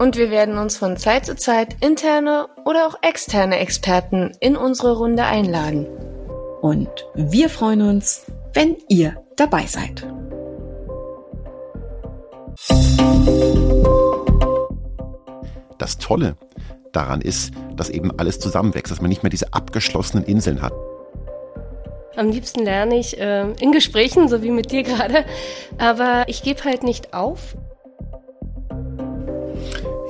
Und wir werden uns von Zeit zu Zeit interne oder auch externe Experten in unsere Runde einladen. Und wir freuen uns, wenn ihr dabei seid. Das Tolle daran ist, dass eben alles zusammenwächst, dass man nicht mehr diese abgeschlossenen Inseln hat. Am liebsten lerne ich äh, in Gesprächen, so wie mit dir gerade, aber ich gebe halt nicht auf.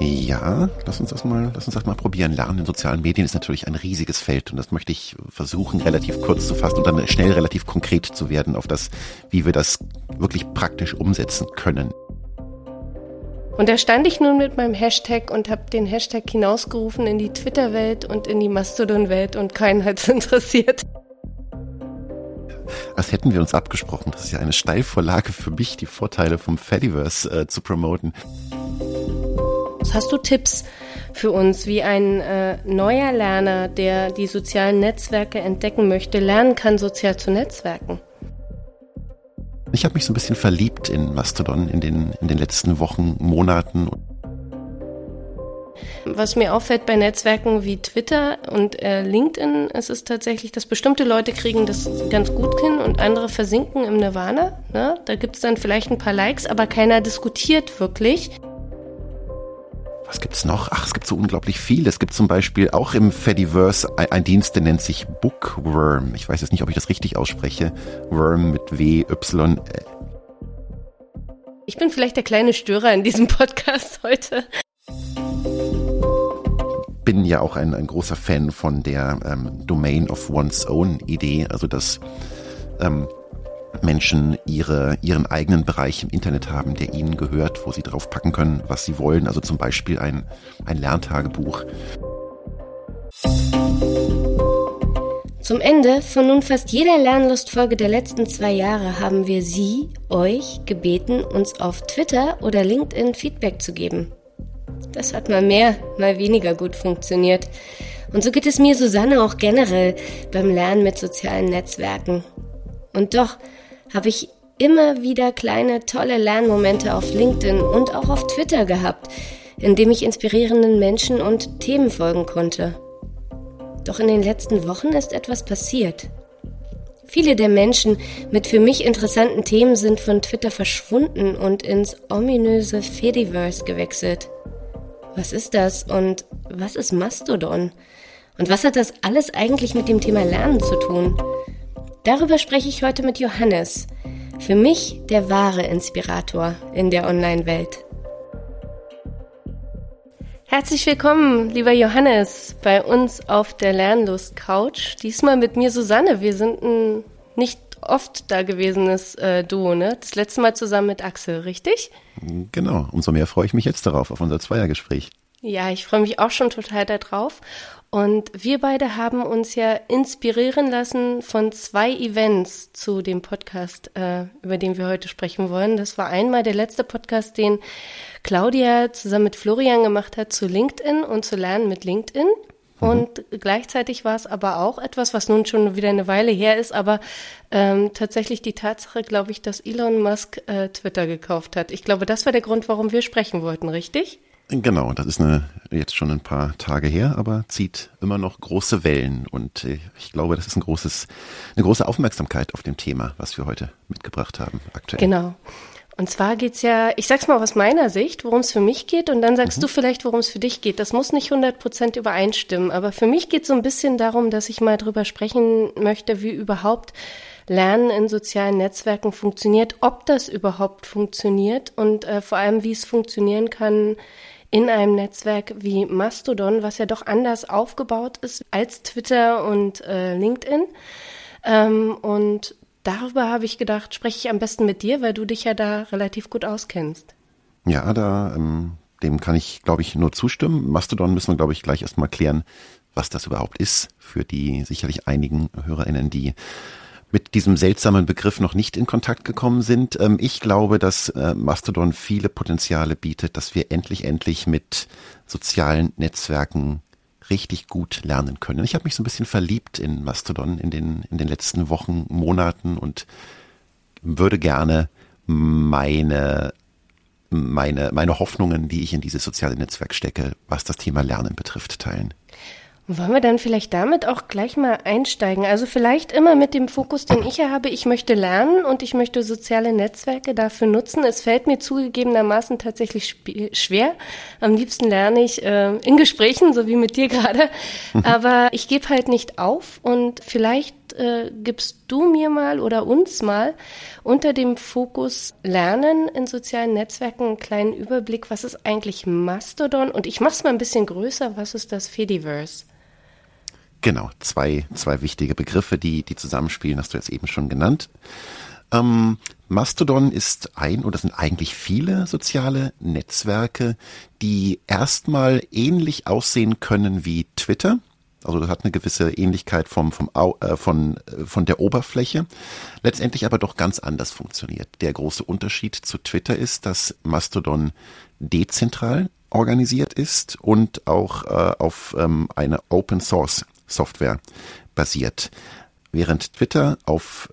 Ja, lass uns das mal, lass uns das mal probieren. Lernen in sozialen Medien ist natürlich ein riesiges Feld und das möchte ich versuchen, relativ kurz zu fassen und dann schnell relativ konkret zu werden auf das, wie wir das wirklich praktisch umsetzen können. Und da stand ich nun mit meinem Hashtag und habe den Hashtag hinausgerufen in die Twitter-Welt und in die Mastodon-Welt und keinen hat es interessiert. Als hätten wir uns abgesprochen. Das ist ja eine Steilvorlage für mich, die Vorteile vom Fediverse äh, zu promoten. Hast du Tipps für uns, wie ein äh, neuer Lerner, der die sozialen Netzwerke entdecken möchte, lernen kann, sozial zu netzwerken? Ich habe mich so ein bisschen verliebt in Mastodon in den, in den letzten Wochen, Monaten. Was mir auffällt bei Netzwerken wie Twitter und äh, LinkedIn, ist es tatsächlich, dass bestimmte Leute kriegen das ganz gut hin und andere versinken im Nirvana. Ne? Da gibt es dann vielleicht ein paar Likes, aber keiner diskutiert wirklich was gibt's noch? Ach, es gibt so unglaublich viel. Es gibt zum Beispiel auch im Fediverse ein, Dienst, der nennt sich Bookworm. Ich weiß jetzt nicht, ob ich das richtig ausspreche. Worm mit W, Y. Ich bin vielleicht der kleine Störer in diesem Podcast heute. Bin ja auch ein, ein großer Fan von der ähm, Domain of One's Own Idee, also dass ähm, Menschen ihre, ihren eigenen Bereich im Internet haben, der ihnen gehört, wo sie drauf packen können, was sie wollen. Also zum Beispiel ein, ein Lerntagebuch. Zum Ende von nun fast jeder Lernlustfolge der letzten zwei Jahre haben wir Sie, euch, gebeten, uns auf Twitter oder LinkedIn Feedback zu geben. Das hat mal mehr, mal weniger gut funktioniert. Und so geht es mir, Susanne, auch generell beim Lernen mit sozialen Netzwerken. Und doch habe ich immer wieder kleine, tolle Lernmomente auf LinkedIn und auch auf Twitter gehabt, in dem ich inspirierenden Menschen und Themen folgen konnte. Doch in den letzten Wochen ist etwas passiert. Viele der Menschen mit für mich interessanten Themen sind von Twitter verschwunden und ins ominöse Fediverse gewechselt. Was ist das und was ist Mastodon? Und was hat das alles eigentlich mit dem Thema Lernen zu tun? Darüber spreche ich heute mit Johannes. Für mich der wahre Inspirator in der Online-Welt. Herzlich willkommen, lieber Johannes, bei uns auf der Lernlust-Couch. Diesmal mit mir Susanne. Wir sind ein nicht oft da gewesenes äh, Duo, ne? Das letzte Mal zusammen mit Axel, richtig? Genau. Umso mehr freue ich mich jetzt darauf, auf unser Zweiergespräch. Ja, ich freue mich auch schon total darauf. Und wir beide haben uns ja inspirieren lassen von zwei Events zu dem Podcast, äh, über den wir heute sprechen wollen. Das war einmal der letzte Podcast, den Claudia zusammen mit Florian gemacht hat zu LinkedIn und zu Lernen mit LinkedIn. Mhm. Und gleichzeitig war es aber auch etwas, was nun schon wieder eine Weile her ist, aber ähm, tatsächlich die Tatsache, glaube ich, dass Elon Musk äh, Twitter gekauft hat. Ich glaube, das war der Grund, warum wir sprechen wollten, richtig? Genau, das ist eine, jetzt schon ein paar Tage her, aber zieht immer noch große Wellen. Und äh, ich glaube, das ist ein großes, eine große Aufmerksamkeit auf dem Thema, was wir heute mitgebracht haben aktuell. Genau. Und zwar geht's ja, ich sag's mal aus meiner Sicht, worum es für mich geht, und dann sagst mhm. du vielleicht, worum es für dich geht. Das muss nicht 100 Prozent übereinstimmen, aber für mich geht so ein bisschen darum, dass ich mal drüber sprechen möchte, wie überhaupt Lernen in sozialen Netzwerken funktioniert, ob das überhaupt funktioniert und äh, vor allem, wie es funktionieren kann, in einem Netzwerk wie Mastodon, was ja doch anders aufgebaut ist als Twitter und äh, LinkedIn. Ähm, und darüber habe ich gedacht, spreche ich am besten mit dir, weil du dich ja da relativ gut auskennst. Ja, da ähm, dem kann ich, glaube ich, nur zustimmen. Mastodon müssen wir, glaube ich, gleich erstmal klären, was das überhaupt ist, für die sicherlich einigen HörerInnen, die mit diesem seltsamen Begriff noch nicht in Kontakt gekommen sind. Ähm, ich glaube, dass äh, Mastodon viele Potenziale bietet, dass wir endlich, endlich mit sozialen Netzwerken richtig gut lernen können. Ich habe mich so ein bisschen verliebt in Mastodon in den, in den letzten Wochen, Monaten und würde gerne meine, meine, meine Hoffnungen, die ich in dieses soziale Netzwerk stecke, was das Thema Lernen betrifft, teilen. Wollen wir dann vielleicht damit auch gleich mal einsteigen? Also vielleicht immer mit dem Fokus, den ich habe. Ich möchte lernen und ich möchte soziale Netzwerke dafür nutzen. Es fällt mir zugegebenermaßen tatsächlich schwer. Am liebsten lerne ich äh, in Gesprächen, so wie mit dir gerade. Aber ich gebe halt nicht auf und vielleicht äh, gibst du mir mal oder uns mal unter dem Fokus Lernen in sozialen Netzwerken einen kleinen Überblick, was ist eigentlich Mastodon? Und ich mache es mal ein bisschen größer, was ist das Fediverse? Genau, zwei, zwei wichtige Begriffe, die, die zusammenspielen, hast du jetzt eben schon genannt. Ähm, Mastodon ist ein oder sind eigentlich viele soziale Netzwerke, die erstmal ähnlich aussehen können wie Twitter. Also das hat eine gewisse Ähnlichkeit vom, vom, äh, von, äh, von der Oberfläche, letztendlich aber doch ganz anders funktioniert. Der große Unterschied zu Twitter ist, dass Mastodon dezentral organisiert ist und auch äh, auf ähm, eine Open Source Software basiert. Während Twitter auf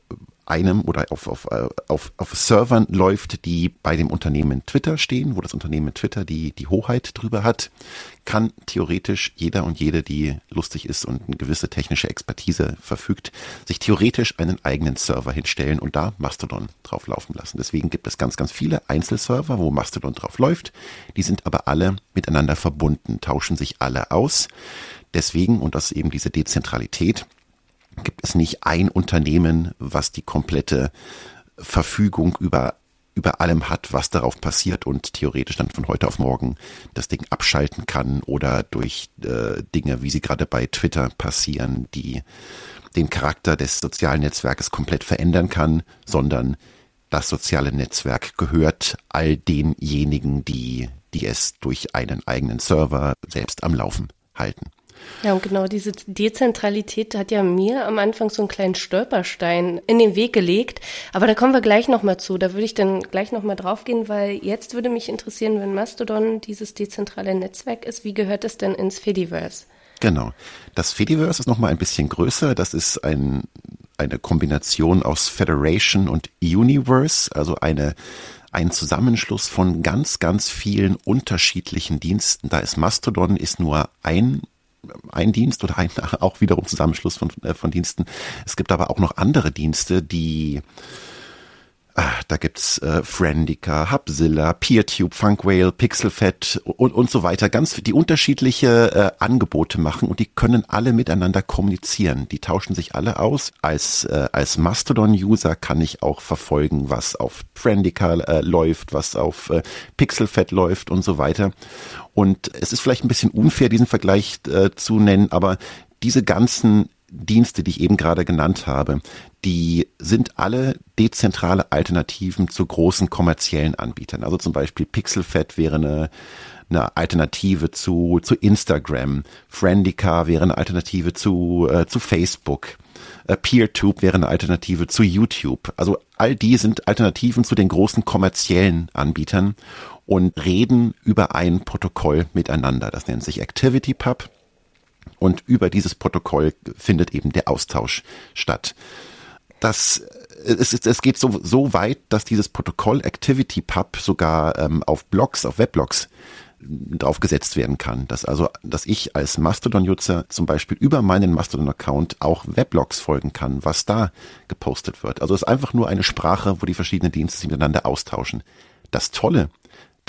einem oder auf, auf, äh, auf, auf Servern läuft, die bei dem Unternehmen Twitter stehen, wo das Unternehmen Twitter die, die Hoheit drüber hat, kann theoretisch jeder und jede, die lustig ist und eine gewisse technische Expertise verfügt, sich theoretisch einen eigenen Server hinstellen und da Mastodon drauf laufen lassen. Deswegen gibt es ganz, ganz viele Einzelserver, wo Mastodon drauf läuft. Die sind aber alle miteinander verbunden, tauschen sich alle aus. Deswegen, und das ist eben diese Dezentralität, gibt es nicht ein Unternehmen, was die komplette Verfügung über über allem hat, was darauf passiert und theoretisch dann von heute auf morgen das Ding abschalten kann oder durch äh, Dinge, wie sie gerade bei Twitter passieren, die den Charakter des sozialen Netzwerkes komplett verändern kann, sondern das soziale Netzwerk gehört all denjenigen, die, die es durch einen eigenen Server selbst am Laufen halten. Ja, und genau diese Dezentralität hat ja mir am Anfang so einen kleinen Stolperstein in den Weg gelegt. Aber da kommen wir gleich nochmal zu. Da würde ich dann gleich nochmal draufgehen, weil jetzt würde mich interessieren, wenn Mastodon dieses dezentrale Netzwerk ist, wie gehört es denn ins Fediverse? Genau. Das Fediverse ist nochmal ein bisschen größer. Das ist ein, eine Kombination aus Federation und Universe, also eine ein Zusammenschluss von ganz, ganz vielen unterschiedlichen Diensten. Da ist Mastodon ist nur ein ein Dienst oder ein auch wiederum Zusammenschluss von, äh, von Diensten. Es gibt aber auch noch andere Dienste, die Ah, da gibt's äh, Friendica, Hubzilla, PeerTube, Funkwhale, Pixelfed und, und so weiter. Ganz die unterschiedliche äh, Angebote machen und die können alle miteinander kommunizieren. Die tauschen sich alle aus. Als äh, als Mastodon-User kann ich auch verfolgen, was auf Friendica äh, läuft, was auf äh, Pixelfed läuft und so weiter. Und es ist vielleicht ein bisschen unfair, diesen Vergleich äh, zu nennen, aber diese ganzen Dienste, die ich eben gerade genannt habe, die sind alle dezentrale Alternativen zu großen kommerziellen Anbietern. Also zum Beispiel Pixelfed wäre eine, eine Alternative zu, zu Instagram, Friendica wäre eine Alternative zu, äh, zu Facebook. Äh, PeerTube wäre eine Alternative zu YouTube. Also all die sind Alternativen zu den großen kommerziellen Anbietern und reden über ein Protokoll miteinander. Das nennt sich ActivityPub. Und über dieses Protokoll findet eben der Austausch statt. Das es, ist, es geht so, so weit, dass dieses Protokoll ActivityPub sogar ähm, auf Blogs, auf Weblogs draufgesetzt werden kann. Dass also, dass ich als Mastodon-Nutzer zum Beispiel über meinen Mastodon-Account auch Weblogs folgen kann, was da gepostet wird. Also es ist einfach nur eine Sprache, wo die verschiedenen Dienste sich miteinander austauschen. Das Tolle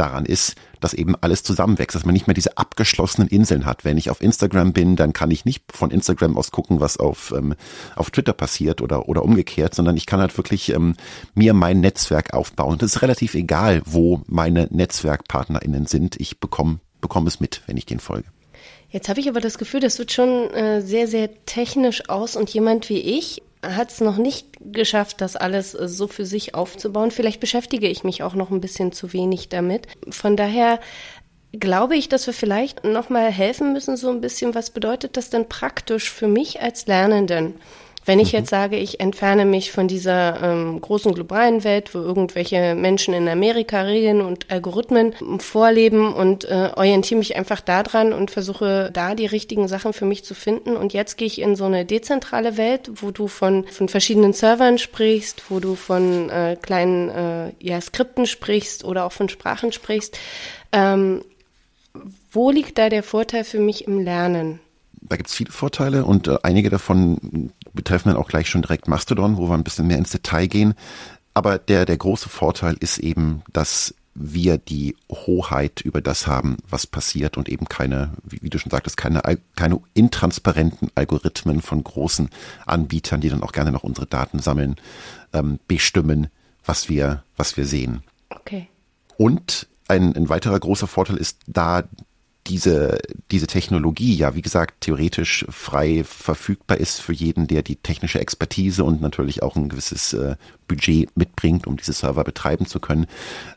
daran ist, dass eben alles zusammenwächst, dass man nicht mehr diese abgeschlossenen Inseln hat. Wenn ich auf Instagram bin, dann kann ich nicht von Instagram aus gucken, was auf, ähm, auf Twitter passiert oder, oder umgekehrt, sondern ich kann halt wirklich ähm, mir mein Netzwerk aufbauen. Und es ist relativ egal, wo meine NetzwerkpartnerInnen sind. Ich bekomme bekomme es mit, wenn ich den folge. Jetzt habe ich aber das Gefühl, das wird schon äh, sehr, sehr technisch aus und jemand wie ich hat es noch nicht geschafft, das alles äh, so für sich aufzubauen. Vielleicht beschäftige ich mich auch noch ein bisschen zu wenig damit. Von daher glaube ich, dass wir vielleicht nochmal helfen müssen, so ein bisschen, was bedeutet das denn praktisch für mich als Lernenden? Wenn ich mhm. jetzt sage, ich entferne mich von dieser ähm, großen globalen Welt, wo irgendwelche Menschen in Amerika Regeln und Algorithmen vorleben und äh, orientiere mich einfach daran und versuche da die richtigen Sachen für mich zu finden. Und jetzt gehe ich in so eine dezentrale Welt, wo du von, von verschiedenen Servern sprichst, wo du von äh, kleinen äh, ja, Skripten sprichst oder auch von Sprachen sprichst. Ähm, wo liegt da der Vorteil für mich im Lernen? Da gibt es viele Vorteile und äh, einige davon betreffen dann auch gleich schon direkt Mastodon, wo wir ein bisschen mehr ins Detail gehen. Aber der, der große Vorteil ist eben, dass wir die Hoheit über das haben, was passiert und eben keine, wie, du schon sagtest, keine, keine intransparenten Algorithmen von großen Anbietern, die dann auch gerne noch unsere Daten sammeln, ähm, bestimmen, was wir, was wir sehen. Okay. Und ein, ein weiterer großer Vorteil ist da diese, diese Technologie ja, wie gesagt, theoretisch frei verfügbar ist für jeden, der die technische Expertise und natürlich auch ein gewisses äh, Budget mitbringt, um diese Server betreiben zu können,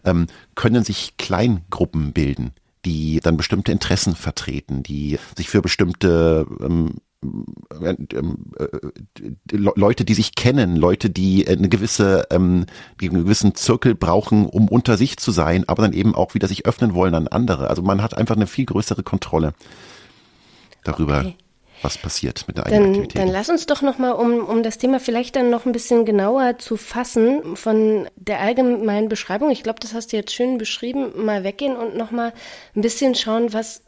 ähm, können sich Kleingruppen bilden die dann bestimmte Interessen vertreten, die sich für bestimmte ähm, äh, Leute, die sich kennen, Leute, die eine gewisse, ähm, die einen gewissen Zirkel brauchen, um unter sich zu sein, aber dann eben auch wieder sich öffnen wollen an andere. Also man hat einfach eine viel größere Kontrolle darüber. Okay. Was passiert mit der eigenen dann, Aktivität? Dann lass uns doch nochmal, um, um das Thema vielleicht dann noch ein bisschen genauer zu fassen, von der allgemeinen Beschreibung, ich glaube, das hast du jetzt schön beschrieben, mal weggehen und nochmal ein bisschen schauen, was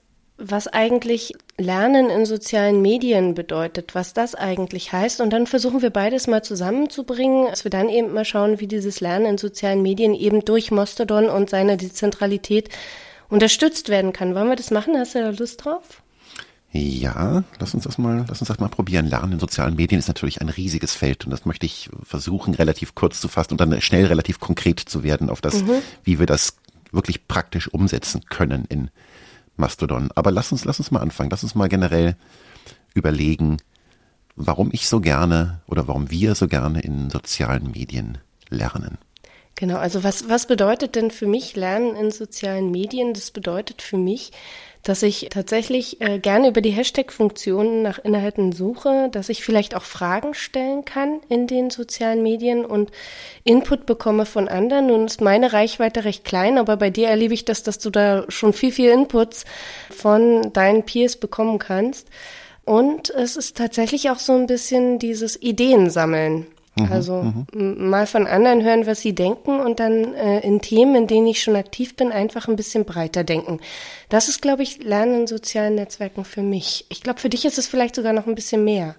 was eigentlich Lernen in sozialen Medien bedeutet, was das eigentlich heißt. Und dann versuchen wir beides mal zusammenzubringen, dass wir dann eben mal schauen, wie dieses Lernen in sozialen Medien eben durch Mastodon und seine Dezentralität unterstützt werden kann. Wollen wir das machen? Hast du da Lust drauf? Ja, lass uns das mal, lass uns das mal probieren. Lernen in sozialen Medien ist natürlich ein riesiges Feld und das möchte ich versuchen, relativ kurz zu fassen und dann schnell relativ konkret zu werden auf das, mhm. wie wir das wirklich praktisch umsetzen können in Mastodon. Aber lass uns, lass uns mal anfangen. Lass uns mal generell überlegen, warum ich so gerne oder warum wir so gerne in sozialen Medien lernen. Genau, also was, was bedeutet denn für mich Lernen in sozialen Medien? Das bedeutet für mich, dass ich tatsächlich äh, gerne über die Hashtag-Funktionen nach Inhalten suche, dass ich vielleicht auch Fragen stellen kann in den sozialen Medien und Input bekomme von anderen. Nun ist meine Reichweite recht klein, aber bei dir erlebe ich das, dass du da schon viel, viel Inputs von deinen Peers bekommen kannst. Und es ist tatsächlich auch so ein bisschen dieses Ideen sammeln. Mhm, also mhm. mal von anderen hören, was sie denken und dann äh, in Themen, in denen ich schon aktiv bin, einfach ein bisschen breiter denken. Das ist, glaube ich, Lernen in sozialen Netzwerken für mich. Ich glaube, für dich ist es vielleicht sogar noch ein bisschen mehr.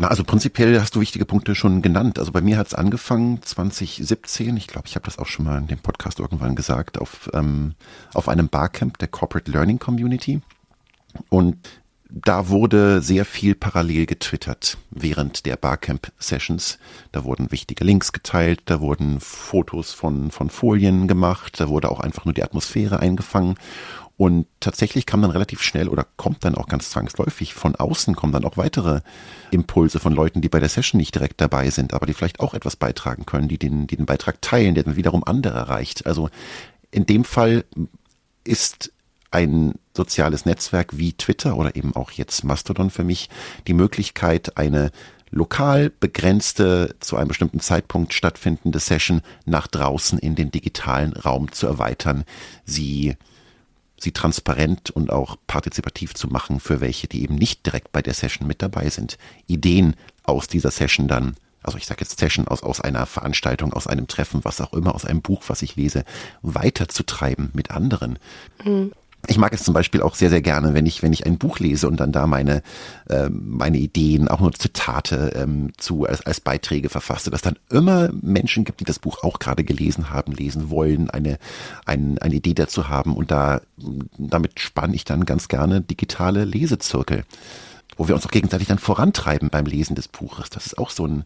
Na, also prinzipiell hast du wichtige Punkte schon genannt. Also bei mir hat es angefangen 2017. Ich glaube, ich habe das auch schon mal in dem Podcast irgendwann gesagt, auf, ähm, auf einem Barcamp der Corporate Learning Community. Und da wurde sehr viel parallel getwittert während der Barcamp-Sessions. Da wurden wichtige Links geteilt, da wurden Fotos von, von Folien gemacht, da wurde auch einfach nur die Atmosphäre eingefangen. Und tatsächlich kam dann relativ schnell oder kommt dann auch ganz zwangsläufig von außen, kommen dann auch weitere Impulse von Leuten, die bei der Session nicht direkt dabei sind, aber die vielleicht auch etwas beitragen können, die den, die den Beitrag teilen, der dann wiederum andere erreicht. Also in dem Fall ist ein soziales Netzwerk wie Twitter oder eben auch jetzt Mastodon für mich die Möglichkeit, eine lokal begrenzte, zu einem bestimmten Zeitpunkt stattfindende Session nach draußen in den digitalen Raum zu erweitern, sie, sie transparent und auch partizipativ zu machen für welche, die eben nicht direkt bei der Session mit dabei sind, Ideen aus dieser Session dann also ich sage jetzt Session aus, aus einer Veranstaltung, aus einem Treffen, was auch immer, aus einem Buch, was ich lese, weiterzutreiben mit anderen. Mhm. Ich mag es zum Beispiel auch sehr, sehr gerne, wenn ich, wenn ich ein Buch lese und dann da meine, äh, meine Ideen, auch nur Zitate ähm, zu als, als Beiträge verfasse, dass dann immer Menschen gibt, die das Buch auch gerade gelesen haben, lesen wollen, eine, ein, eine Idee dazu haben und da damit spanne ich dann ganz gerne digitale Lesezirkel, wo wir uns auch gegenseitig dann vorantreiben beim Lesen des Buches. Das ist auch so ein,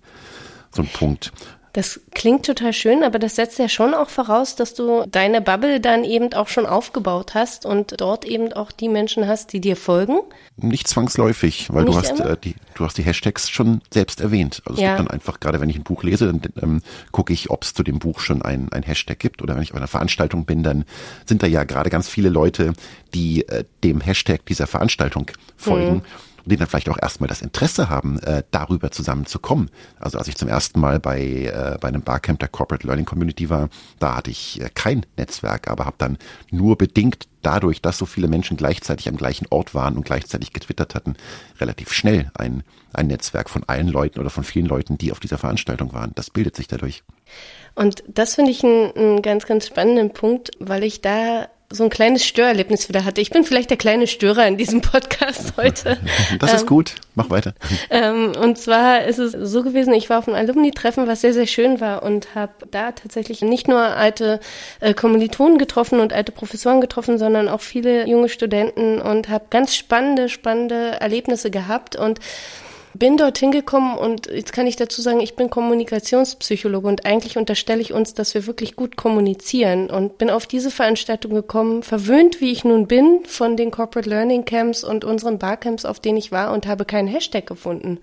so ein Punkt. Das klingt total schön, aber das setzt ja schon auch voraus, dass du deine Bubble dann eben auch schon aufgebaut hast und dort eben auch die Menschen hast, die dir folgen. Nicht zwangsläufig, weil Nicht du hast äh, die, du hast die Hashtags schon selbst erwähnt. Also es ja. gibt dann einfach, gerade wenn ich ein Buch lese, dann ähm, gucke ich, ob es zu dem Buch schon ein, ein Hashtag gibt. Oder wenn ich auf einer Veranstaltung bin, dann sind da ja gerade ganz viele Leute, die äh, dem Hashtag dieser Veranstaltung folgen. Mhm und die dann vielleicht auch erstmal das Interesse haben, äh, darüber zusammenzukommen. Also als ich zum ersten Mal bei, äh, bei einem Barcamp der Corporate Learning Community war, da hatte ich äh, kein Netzwerk, aber habe dann nur bedingt dadurch, dass so viele Menschen gleichzeitig am gleichen Ort waren und gleichzeitig getwittert hatten, relativ schnell ein, ein Netzwerk von allen Leuten oder von vielen Leuten, die auf dieser Veranstaltung waren. Das bildet sich dadurch. Und das finde ich einen, einen ganz, ganz spannenden Punkt, weil ich da so ein kleines Störerlebnis wieder hatte. Ich bin vielleicht der kleine Störer in diesem Podcast heute. Das ist ähm, gut. Mach weiter. Ähm, und zwar ist es so gewesen, ich war auf einem Alumni-Treffen, was sehr, sehr schön war und habe da tatsächlich nicht nur alte äh, Kommilitonen getroffen und alte Professoren getroffen, sondern auch viele junge Studenten und habe ganz spannende, spannende Erlebnisse gehabt und bin dorthin gekommen und jetzt kann ich dazu sagen, ich bin Kommunikationspsychologe und eigentlich unterstelle ich uns, dass wir wirklich gut kommunizieren und bin auf diese Veranstaltung gekommen, verwöhnt wie ich nun bin von den Corporate Learning Camps und unseren Barcamps, auf denen ich war und habe keinen Hashtag gefunden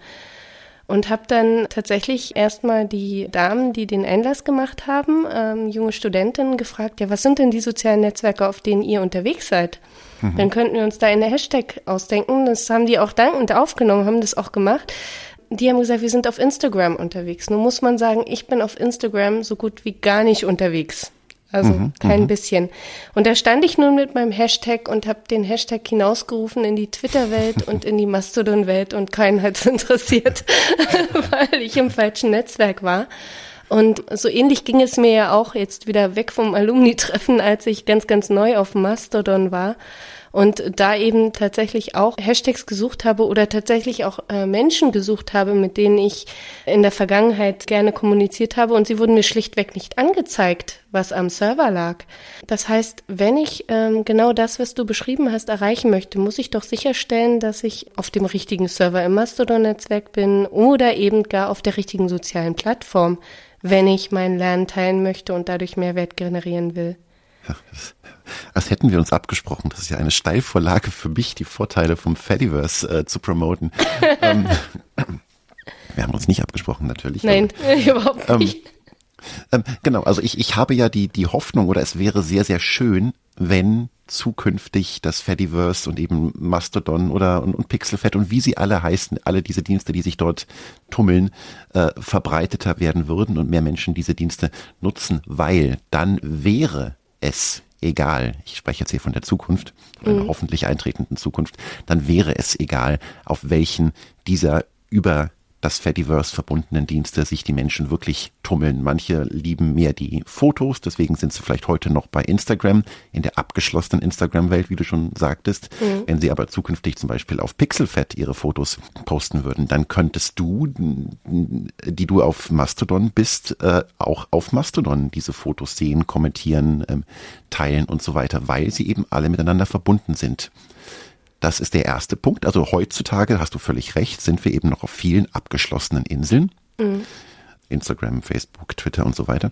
und habe dann tatsächlich erstmal die Damen, die den Einlass gemacht haben, ähm, junge Studentinnen gefragt, ja, was sind denn die sozialen Netzwerke, auf denen ihr unterwegs seid? Mhm. Dann könnten wir uns da eine Hashtag ausdenken. Das haben die auch dankend aufgenommen, haben das auch gemacht. Die haben gesagt, wir sind auf Instagram unterwegs. Nun muss man sagen, ich bin auf Instagram so gut wie gar nicht unterwegs. Also mhm, kein mhm. bisschen. Und da stand ich nun mit meinem Hashtag und habe den Hashtag hinausgerufen in die Twitter-Welt und in die Mastodon-Welt und keinen hat es interessiert, weil ich im falschen Netzwerk war. Und so ähnlich ging es mir ja auch jetzt wieder weg vom Alumni-Treffen, als ich ganz, ganz neu auf Mastodon war und da eben tatsächlich auch Hashtags gesucht habe oder tatsächlich auch äh, Menschen gesucht habe, mit denen ich in der Vergangenheit gerne kommuniziert habe und sie wurden mir schlichtweg nicht angezeigt, was am Server lag. Das heißt, wenn ich ähm, genau das, was du beschrieben hast, erreichen möchte, muss ich doch sicherstellen, dass ich auf dem richtigen Server im Mastodon-Netzwerk bin oder eben gar auf der richtigen sozialen Plattform, wenn ich mein Lernen teilen möchte und dadurch Mehrwert generieren will. Ja, als hätten wir uns abgesprochen. Das ist ja eine Steilvorlage für mich, die Vorteile vom Fediverse äh, zu promoten. ähm, wir haben uns nicht abgesprochen, natürlich. Nein, aber, überhaupt ähm, nicht. Ähm, genau, also ich, ich habe ja die, die Hoffnung, oder es wäre sehr, sehr schön, wenn zukünftig das Fediverse und eben Mastodon oder und, und Pixelfed und wie sie alle heißen, alle diese Dienste, die sich dort tummeln, äh, verbreiteter werden würden und mehr Menschen diese Dienste nutzen, weil dann wäre es egal, ich spreche jetzt hier von der Zukunft, mhm. hoffentlich eintretenden Zukunft, dann wäre es egal, auf welchen dieser über das Fediverse verbundenen Dienste sich die Menschen wirklich tummeln. Manche lieben mehr die Fotos, deswegen sind sie vielleicht heute noch bei Instagram, in der abgeschlossenen Instagram-Welt, wie du schon sagtest. Mhm. Wenn sie aber zukünftig zum Beispiel auf Pixelfed ihre Fotos posten würden, dann könntest du, die du auf Mastodon bist, äh, auch auf Mastodon diese Fotos sehen, kommentieren, ähm, teilen und so weiter, weil sie eben alle miteinander verbunden sind. Das ist der erste Punkt. Also heutzutage, hast du völlig recht, sind wir eben noch auf vielen abgeschlossenen Inseln. Mhm. Instagram, Facebook, Twitter und so weiter.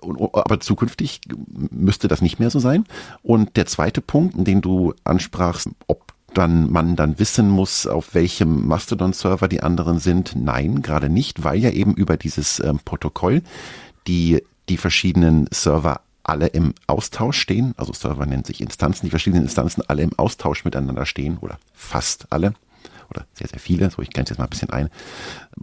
Aber zukünftig müsste das nicht mehr so sein. Und der zweite Punkt, den du ansprachst, ob dann man dann wissen muss, auf welchem Mastodon-Server die anderen sind. Nein, gerade nicht, weil ja eben über dieses ähm, Protokoll die die verschiedenen Server alle im Austausch stehen, also Server nennt sich Instanzen, die verschiedenen Instanzen alle im Austausch miteinander stehen oder fast alle oder sehr, sehr viele, so ich grenze jetzt mal ein bisschen ein.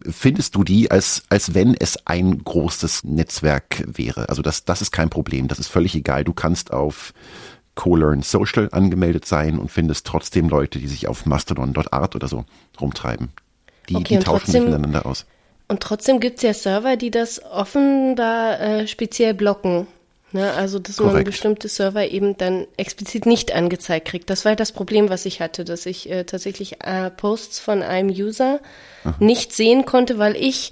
Findest du die, als, als wenn es ein großes Netzwerk wäre? Also das, das ist kein Problem, das ist völlig egal. Du kannst auf CoLearn Social angemeldet sein und findest trotzdem Leute, die sich auf Mastodon.art oder so rumtreiben. Die, okay, die tauschen trotzdem, sich miteinander aus. Und trotzdem gibt es ja Server, die das offenbar äh, speziell blocken. Ne, also, dass Korrekt. man bestimmte Server eben dann explizit nicht angezeigt kriegt. Das war das Problem, was ich hatte, dass ich äh, tatsächlich äh, Posts von einem User Aha. nicht sehen konnte, weil ich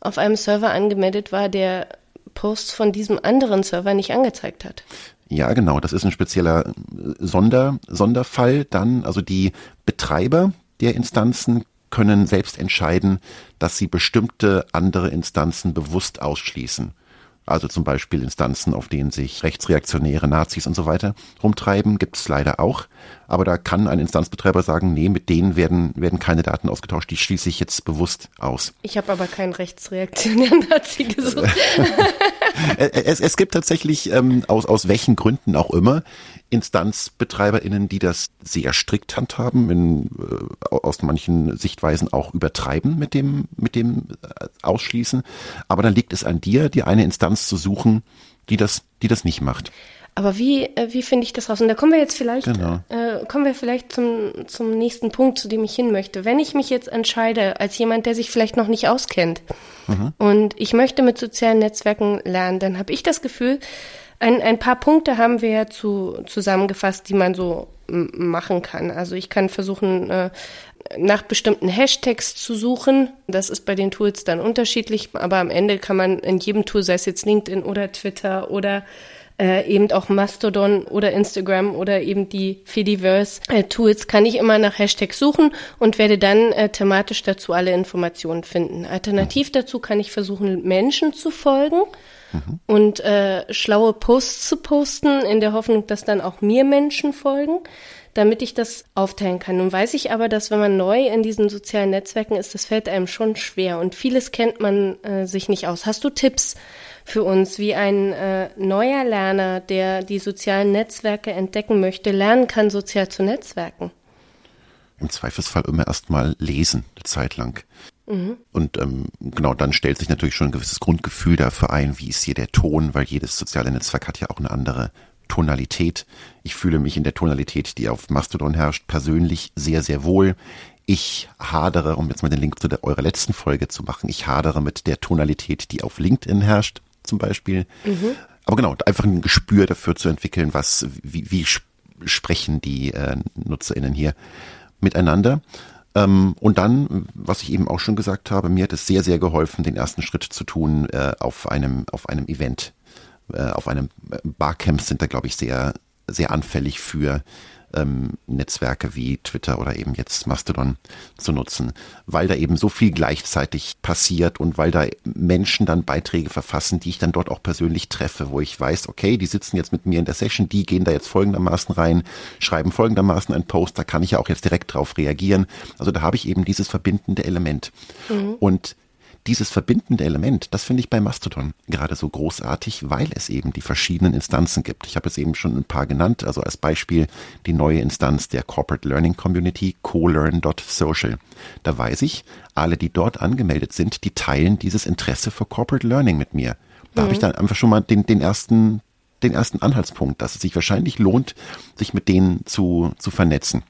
auf einem Server angemeldet war, der Posts von diesem anderen Server nicht angezeigt hat. Ja, genau. Das ist ein spezieller äh, Sonder, Sonderfall dann. Also die Betreiber der Instanzen können selbst entscheiden, dass sie bestimmte andere Instanzen bewusst ausschließen. Also zum Beispiel Instanzen, auf denen sich rechtsreaktionäre Nazis und so weiter rumtreiben, gibt es leider auch. Aber da kann ein Instanzbetreiber sagen, nee, mit denen werden, werden keine Daten ausgetauscht, die schließe ich jetzt bewusst aus. Ich habe aber keinen rechtsreaktionären Nazi gesucht. es, es gibt tatsächlich, ähm, aus, aus welchen Gründen auch immer, InstanzbetreiberInnen, die das sehr strikt handhaben, in, äh, aus manchen Sichtweisen auch übertreiben mit dem, mit dem äh, Ausschließen. Aber dann liegt es an dir, dir eine Instanz zu suchen, die das, die das nicht macht. Aber wie, äh, wie finde ich das raus? Und da kommen wir jetzt vielleicht, genau. äh, kommen wir vielleicht zum, zum nächsten Punkt, zu dem ich hin möchte. Wenn ich mich jetzt entscheide, als jemand, der sich vielleicht noch nicht auskennt, mhm. und ich möchte mit sozialen Netzwerken lernen, dann habe ich das Gefühl, ein, ein paar Punkte haben wir ja zu, zusammengefasst, die man so machen kann. Also ich kann versuchen, äh, nach bestimmten Hashtags zu suchen. Das ist bei den Tools dann unterschiedlich, aber am Ende kann man in jedem Tool, sei es jetzt LinkedIn oder Twitter oder äh, eben auch Mastodon oder Instagram oder eben die Fediverse-Tools, äh, kann ich immer nach Hashtags suchen und werde dann äh, thematisch dazu alle Informationen finden. Alternativ dazu kann ich versuchen, Menschen zu folgen mhm. und äh, schlaue Posts zu posten, in der Hoffnung, dass dann auch mir Menschen folgen damit ich das aufteilen kann. Nun weiß ich aber, dass wenn man neu in diesen sozialen Netzwerken ist, das fällt einem schon schwer und vieles kennt man äh, sich nicht aus. Hast du Tipps für uns, wie ein äh, neuer Lerner, der die sozialen Netzwerke entdecken möchte, lernen kann, sozial zu netzwerken? Im Zweifelsfall immer erst mal lesen, eine Zeit lang. Mhm. Und ähm, genau, dann stellt sich natürlich schon ein gewisses Grundgefühl dafür ein, wie ist hier der Ton, weil jedes soziale Netzwerk hat ja auch eine andere Tonalität. Ich fühle mich in der Tonalität, die auf Mastodon herrscht, persönlich sehr, sehr wohl. Ich hadere, um jetzt mal den Link zu der, eurer letzten Folge zu machen, ich hadere mit der Tonalität, die auf LinkedIn herrscht, zum Beispiel. Mhm. Aber genau, einfach ein Gespür dafür zu entwickeln, was, wie, wie sprechen die äh, NutzerInnen hier miteinander. Ähm, und dann, was ich eben auch schon gesagt habe, mir hat es sehr, sehr geholfen, den ersten Schritt zu tun äh, auf einem, auf einem Event. Äh, auf einem äh, Barcamp sind da, glaube ich, sehr, sehr anfällig für ähm, Netzwerke wie Twitter oder eben jetzt Mastodon zu nutzen, weil da eben so viel gleichzeitig passiert und weil da Menschen dann Beiträge verfassen, die ich dann dort auch persönlich treffe, wo ich weiß, okay, die sitzen jetzt mit mir in der Session, die gehen da jetzt folgendermaßen rein, schreiben folgendermaßen einen Post, da kann ich ja auch jetzt direkt drauf reagieren. Also da habe ich eben dieses verbindende Element. Mhm. Und dieses verbindende Element, das finde ich bei Mastodon gerade so großartig, weil es eben die verschiedenen Instanzen gibt. Ich habe es eben schon ein paar genannt, also als Beispiel die neue Instanz der Corporate Learning Community, colearn.social. Da weiß ich, alle, die dort angemeldet sind, die teilen dieses Interesse für Corporate Learning mit mir. Da mhm. habe ich dann einfach schon mal den, den ersten den ersten Anhaltspunkt, dass es sich wahrscheinlich lohnt, sich mit denen zu, zu vernetzen.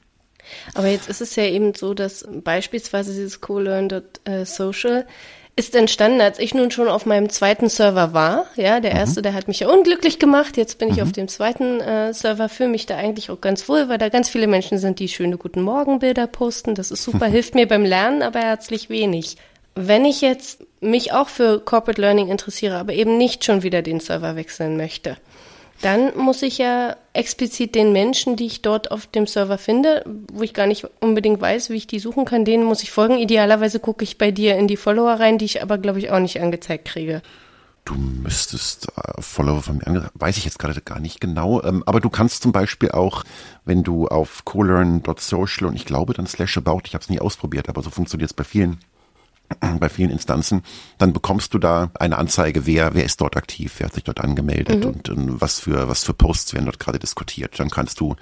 Aber jetzt ist es ja eben so, dass beispielsweise dieses colearn.social ist entstanden, als ich nun schon auf meinem zweiten Server war. Ja, der mhm. erste, der hat mich ja unglücklich gemacht. Jetzt bin ich mhm. auf dem zweiten äh, Server, fühle mich da eigentlich auch ganz wohl, weil da ganz viele Menschen sind, die schöne Guten Morgen Bilder posten. Das ist super, hilft mir beim Lernen, aber herzlich wenig. Wenn ich jetzt mich auch für Corporate Learning interessiere, aber eben nicht schon wieder den Server wechseln möchte, dann muss ich ja explizit den Menschen, die ich dort auf dem Server finde, wo ich gar nicht unbedingt weiß, wie ich die suchen kann, denen muss ich folgen. Idealerweise gucke ich bei dir in die Follower rein, die ich aber, glaube ich, auch nicht angezeigt kriege. Du müsstest äh, Follower von mir angezeigt, weiß ich jetzt gerade gar nicht genau, ähm, aber du kannst zum Beispiel auch, wenn du auf colearn.social und ich glaube dann slash about, ich habe es nie ausprobiert, aber so funktioniert es bei vielen bei vielen Instanzen, dann bekommst du da eine Anzeige, wer, wer ist dort aktiv, wer hat sich dort angemeldet mhm. und, und was für, was für Posts werden dort gerade diskutiert. Dann kannst du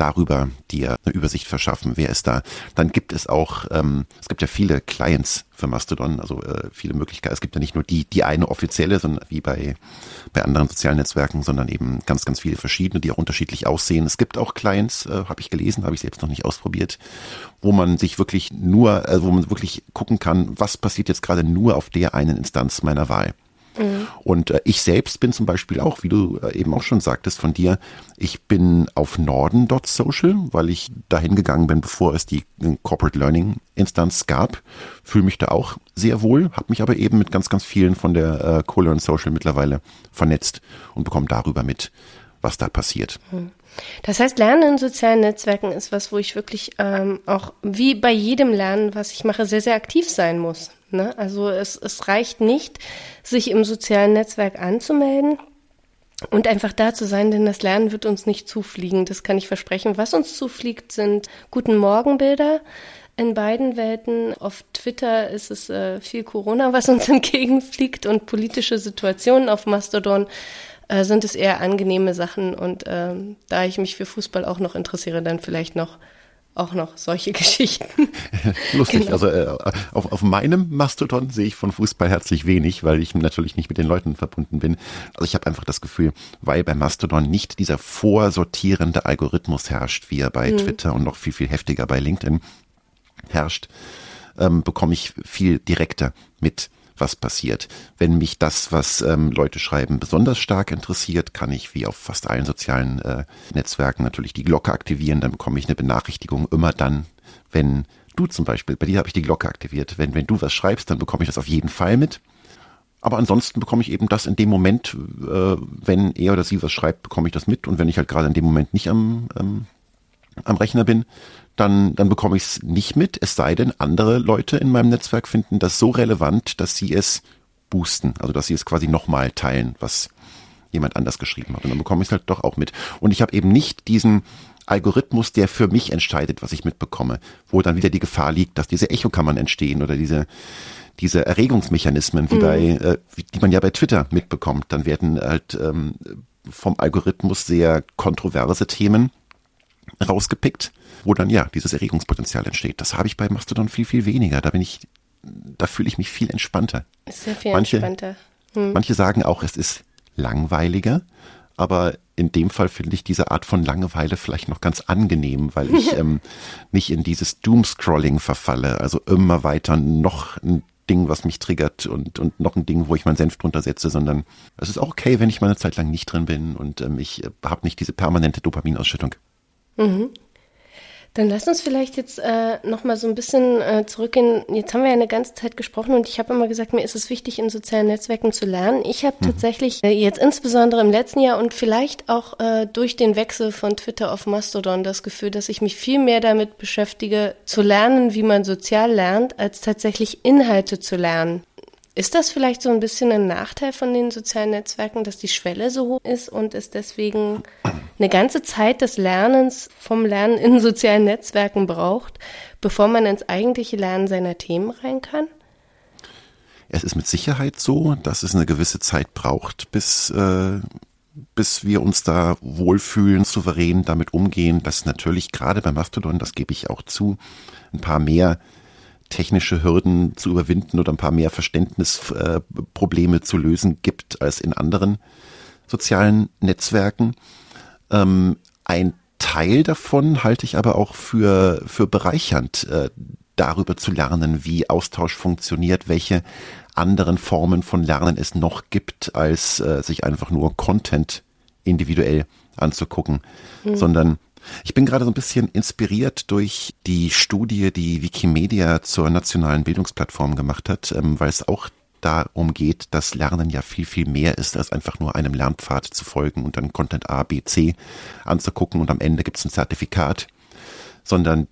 darüber dir eine Übersicht verschaffen, wer ist da. Dann gibt es auch, ähm, es gibt ja viele Clients für Mastodon, also äh, viele Möglichkeiten. Es gibt ja nicht nur die, die eine offizielle, sondern wie bei, bei anderen sozialen Netzwerken, sondern eben ganz, ganz viele verschiedene, die auch unterschiedlich aussehen. Es gibt auch Clients, äh, habe ich gelesen, habe ich selbst noch nicht ausprobiert, wo man sich wirklich nur, äh, wo man wirklich gucken kann, was passiert jetzt gerade nur auf der einen Instanz meiner Wahl. Und äh, ich selbst bin zum Beispiel auch, wie du äh, eben auch schon sagtest von dir, ich bin auf norden.social, weil ich dahin gegangen bin, bevor es die äh, Corporate Learning Instanz gab. Fühle mich da auch sehr wohl, habe mich aber eben mit ganz, ganz vielen von der äh, CoLearn Social mittlerweile vernetzt und bekomme darüber mit, was da passiert. Mhm. Das heißt, Lernen in sozialen Netzwerken ist was, wo ich wirklich ähm, auch wie bei jedem Lernen, was ich mache, sehr, sehr aktiv sein muss. Ne? Also es, es reicht nicht, sich im sozialen Netzwerk anzumelden und einfach da zu sein, denn das Lernen wird uns nicht zufliegen. Das kann ich versprechen. Was uns zufliegt, sind guten Morgenbilder, in beiden Welten. Auf Twitter ist es äh, viel Corona, was uns entgegenfliegt und politische Situationen. Auf Mastodon äh, sind es eher angenehme Sachen. Und äh, da ich mich für Fußball auch noch interessiere, dann vielleicht noch auch noch solche Geschichten. Lustig. Genau. Also äh, auf, auf meinem Mastodon sehe ich von Fußball herzlich wenig, weil ich natürlich nicht mit den Leuten verbunden bin. Also ich habe einfach das Gefühl, weil bei Mastodon nicht dieser vorsortierende Algorithmus herrscht, wie er bei hm. Twitter und noch viel, viel heftiger bei LinkedIn, herrscht, ähm, bekomme ich viel direkter mit, was passiert. Wenn mich das, was ähm, Leute schreiben, besonders stark interessiert, kann ich wie auf fast allen sozialen äh, Netzwerken natürlich die Glocke aktivieren. Dann bekomme ich eine Benachrichtigung immer dann, wenn du zum Beispiel, bei dir habe ich die Glocke aktiviert. Wenn, wenn du was schreibst, dann bekomme ich das auf jeden Fall mit. Aber ansonsten bekomme ich eben das in dem Moment, äh, wenn er oder sie was schreibt, bekomme ich das mit. Und wenn ich halt gerade in dem Moment nicht am, ähm, am Rechner bin, dann, dann bekomme ich es nicht mit, es sei denn, andere Leute in meinem Netzwerk finden das so relevant, dass sie es boosten, also dass sie es quasi nochmal teilen, was jemand anders geschrieben hat. Und dann bekomme ich es halt doch auch mit. Und ich habe eben nicht diesen Algorithmus, der für mich entscheidet, was ich mitbekomme, wo dann wieder die Gefahr liegt, dass diese Echokammern entstehen oder diese diese Erregungsmechanismen, wie mhm. bei, äh, die man ja bei Twitter mitbekommt. Dann werden halt ähm, vom Algorithmus sehr kontroverse Themen rausgepickt wo dann ja dieses Erregungspotenzial entsteht. Das habe ich bei Mastodon viel, viel weniger. Da bin ich, da fühle ich mich viel entspannter. Sehr viel manche, entspannter. Hm. Manche sagen auch, es ist langweiliger, aber in dem Fall finde ich diese Art von Langeweile vielleicht noch ganz angenehm, weil ich ähm, nicht in dieses Doomscrolling verfalle, also immer weiter noch ein Ding, was mich triggert und, und noch ein Ding, wo ich meinen Senf drunter setze, sondern es ist auch okay, wenn ich mal eine Zeit lang nicht drin bin und ähm, ich äh, habe nicht diese permanente Dopaminausschüttung. Mhm. Dann lass uns vielleicht jetzt äh, nochmal so ein bisschen äh, zurückgehen. Jetzt haben wir ja eine ganze Zeit gesprochen und ich habe immer gesagt, mir ist es wichtig, in sozialen Netzwerken zu lernen. Ich habe mhm. tatsächlich äh, jetzt insbesondere im letzten Jahr und vielleicht auch äh, durch den Wechsel von Twitter auf Mastodon das Gefühl, dass ich mich viel mehr damit beschäftige, zu lernen, wie man sozial lernt, als tatsächlich Inhalte zu lernen. Ist das vielleicht so ein bisschen ein Nachteil von den sozialen Netzwerken, dass die Schwelle so hoch ist und es deswegen eine ganze Zeit des Lernens vom Lernen in sozialen Netzwerken braucht, bevor man ins eigentliche Lernen seiner Themen rein kann? Es ist mit Sicherheit so, dass es eine gewisse Zeit braucht, bis, äh, bis wir uns da wohlfühlen, souverän damit umgehen, dass natürlich gerade bei Mastodon, das gebe ich auch zu, ein paar mehr technische Hürden zu überwinden oder ein paar mehr Verständnisprobleme äh, zu lösen gibt als in anderen sozialen Netzwerken. Ähm, ein Teil davon halte ich aber auch für, für bereichernd, äh, darüber zu lernen, wie Austausch funktioniert, welche anderen Formen von Lernen es noch gibt, als äh, sich einfach nur Content individuell anzugucken, mhm. sondern ich bin gerade so ein bisschen inspiriert durch die Studie, die Wikimedia zur nationalen Bildungsplattform gemacht hat, ähm, weil es auch darum geht, dass Lernen ja viel, viel mehr ist, als einfach nur einem Lernpfad zu folgen und dann Content A, B, C anzugucken und am Ende gibt es ein Zertifikat, sondern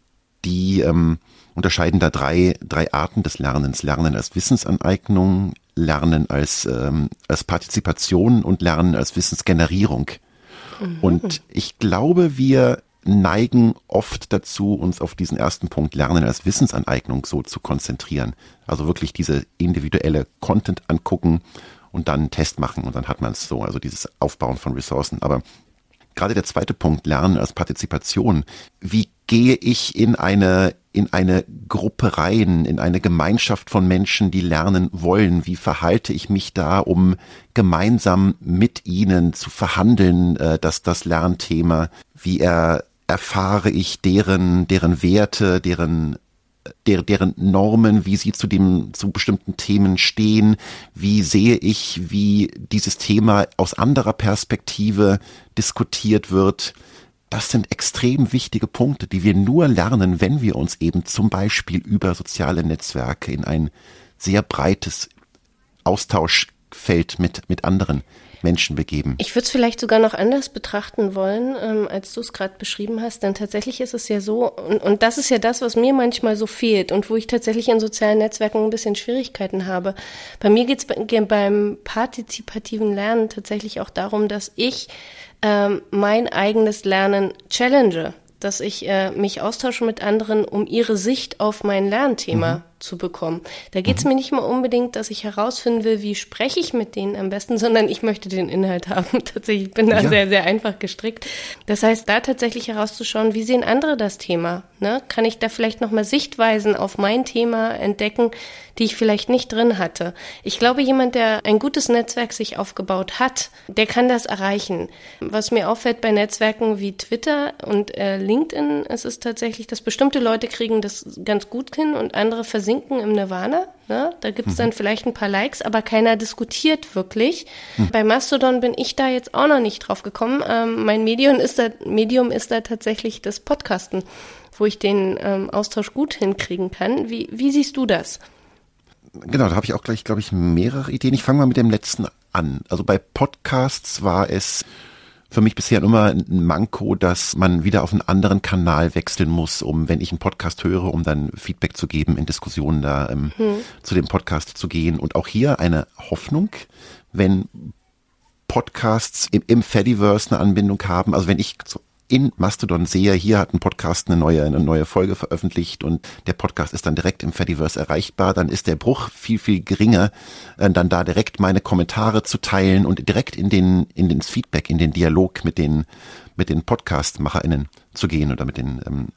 die ähm, unterscheiden da drei, drei Arten des Lernens. Lernen als Wissensaneignung, Lernen als, ähm, als Partizipation und Lernen als Wissensgenerierung. Mhm. Und ich glaube, wir neigen oft dazu, uns auf diesen ersten Punkt Lernen als Wissensaneignung so zu konzentrieren. Also wirklich diese individuelle Content angucken und dann einen Test machen und dann hat man es so, also dieses Aufbauen von Ressourcen. Aber gerade der zweite Punkt, Lernen als Partizipation. Wie gehe ich in eine, in eine Gruppe rein, in eine Gemeinschaft von Menschen, die lernen wollen? Wie verhalte ich mich da, um gemeinsam mit ihnen zu verhandeln, äh, dass das Lernthema, wie er erfahre ich deren, deren Werte, deren der, deren Normen, wie sie zu dem, zu bestimmten Themen stehen, wie sehe ich, wie dieses Thema aus anderer Perspektive diskutiert wird. Das sind extrem wichtige Punkte, die wir nur lernen, wenn wir uns eben zum Beispiel über soziale Netzwerke in ein sehr breites Austauschfeld mit, mit anderen Menschen begeben. Ich würde es vielleicht sogar noch anders betrachten wollen, ähm, als du es gerade beschrieben hast, denn tatsächlich ist es ja so, und, und das ist ja das, was mir manchmal so fehlt und wo ich tatsächlich in sozialen Netzwerken ein bisschen Schwierigkeiten habe. Bei mir geht es bei, beim partizipativen Lernen tatsächlich auch darum, dass ich ähm, mein eigenes Lernen challenge dass ich äh, mich austausche mit anderen, um ihre Sicht auf mein Lernthema mhm. Zu bekommen. Da geht es mhm. mir nicht mal unbedingt, dass ich herausfinden will, wie spreche ich mit denen am besten, sondern ich möchte den Inhalt haben. Tatsächlich, ich bin da ja. sehr, sehr einfach gestrickt. Das heißt, da tatsächlich herauszuschauen, wie sehen andere das Thema? Ne? Kann ich da vielleicht nochmal Sichtweisen auf mein Thema entdecken, die ich vielleicht nicht drin hatte. Ich glaube, jemand, der ein gutes Netzwerk sich aufgebaut hat, der kann das erreichen. Was mir auffällt bei Netzwerken wie Twitter und äh, LinkedIn, ist es tatsächlich, dass bestimmte Leute kriegen das ganz gut hin und andere versinken im Nirvana. Ne? Da gibt es mhm. dann vielleicht ein paar Likes, aber keiner diskutiert wirklich. Mhm. Bei Mastodon bin ich da jetzt auch noch nicht drauf gekommen. Ähm, mein Medium ist da, Medium ist da tatsächlich das Podcasten, wo ich den ähm, Austausch gut hinkriegen kann. Wie, wie siehst du das? Genau, da habe ich auch gleich, glaube ich, mehrere Ideen. Ich fange mal mit dem letzten an. Also bei Podcasts war es für mich bisher immer ein Manko, dass man wieder auf einen anderen Kanal wechseln muss, um, wenn ich einen Podcast höre, um dann Feedback zu geben, in Diskussionen da ähm, hm. zu dem Podcast zu gehen. Und auch hier eine Hoffnung, wenn Podcasts im, im Fediverse eine Anbindung haben. Also wenn ich in Mastodon sehe, hier hat ein Podcast eine neue, eine neue Folge veröffentlicht und der Podcast ist dann direkt im Fediverse erreichbar, dann ist der Bruch viel, viel geringer, äh, dann da direkt meine Kommentare zu teilen und direkt in den, in den Feedback, in den Dialog mit den, mit den Podcast-MacherInnen zu gehen oder mit den ähm,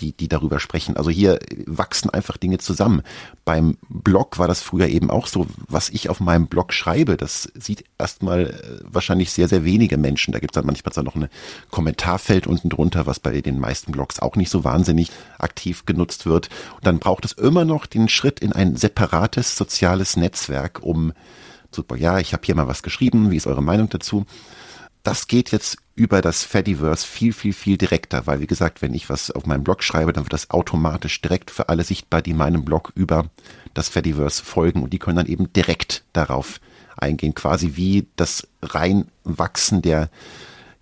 die, die darüber sprechen. Also hier wachsen einfach Dinge zusammen. Beim Blog war das früher eben auch so, was ich auf meinem Blog schreibe, das sieht erstmal äh, wahrscheinlich sehr, sehr wenige Menschen. Da gibt es dann manchmal noch ein Kommentarfeld unten drunter, was bei den meisten Blogs auch nicht so wahnsinnig aktiv genutzt wird. Und dann braucht es immer noch den Schritt in ein separates soziales Netzwerk, um super, ja, ich habe hier mal was geschrieben, wie ist eure Meinung dazu? Das geht jetzt über das Fediverse viel, viel, viel direkter, weil wie gesagt, wenn ich was auf meinem Blog schreibe, dann wird das automatisch direkt für alle sichtbar, die meinem Blog über das Fediverse folgen und die können dann eben direkt darauf eingehen, quasi wie das Reinwachsen der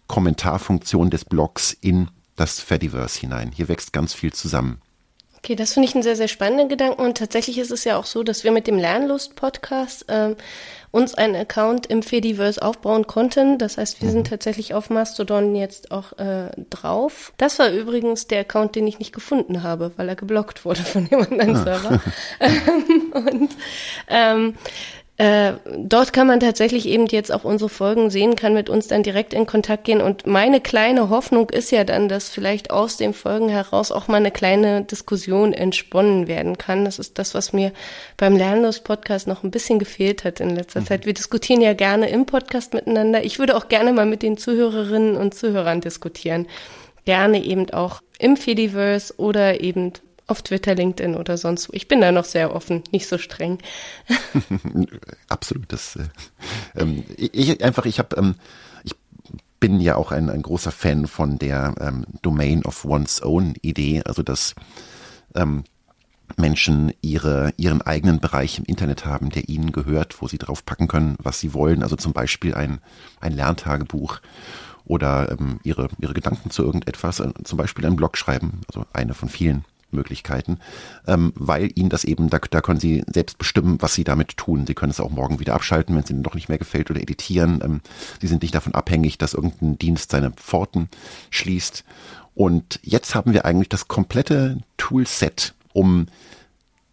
Kommentarfunktion des Blogs in das Fediverse hinein. Hier wächst ganz viel zusammen. Okay, das finde ich einen sehr, sehr spannenden Gedanken. Und tatsächlich ist es ja auch so, dass wir mit dem Lernlust-Podcast ähm, uns einen Account im Fediverse aufbauen konnten. Das heißt, wir sind mhm. tatsächlich auf Mastodon jetzt auch äh, drauf. Das war übrigens der Account, den ich nicht gefunden habe, weil er geblockt wurde von jemand anderen ah. Server. und ähm, äh, dort kann man tatsächlich eben jetzt auch unsere Folgen sehen, kann mit uns dann direkt in Kontakt gehen. Und meine kleine Hoffnung ist ja dann, dass vielleicht aus den Folgen heraus auch mal eine kleine Diskussion entsponnen werden kann. Das ist das, was mir beim Lernlos-Podcast noch ein bisschen gefehlt hat in letzter mhm. Zeit. Wir diskutieren ja gerne im Podcast miteinander. Ich würde auch gerne mal mit den Zuhörerinnen und Zuhörern diskutieren. Gerne eben auch im Fediverse oder eben auf Twitter, LinkedIn oder sonst wo. Ich bin da noch sehr offen, nicht so streng. Absolut. Das, äh, ähm, ich einfach, ich habe, ähm, ich bin ja auch ein, ein großer Fan von der ähm, Domain of one's own Idee, also dass ähm, Menschen ihre, ihren eigenen Bereich im Internet haben, der ihnen gehört, wo sie drauf packen können, was sie wollen. Also zum Beispiel ein, ein Lerntagebuch oder ähm, ihre, ihre Gedanken zu irgendetwas, äh, zum Beispiel ein Blog schreiben, also eine von vielen Möglichkeiten, ähm, weil ihnen das eben, da, da können sie selbst bestimmen, was sie damit tun. Sie können es auch morgen wieder abschalten, wenn es ihnen doch nicht mehr gefällt oder editieren. Ähm, sie sind nicht davon abhängig, dass irgendein Dienst seine Pforten schließt. Und jetzt haben wir eigentlich das komplette Toolset, um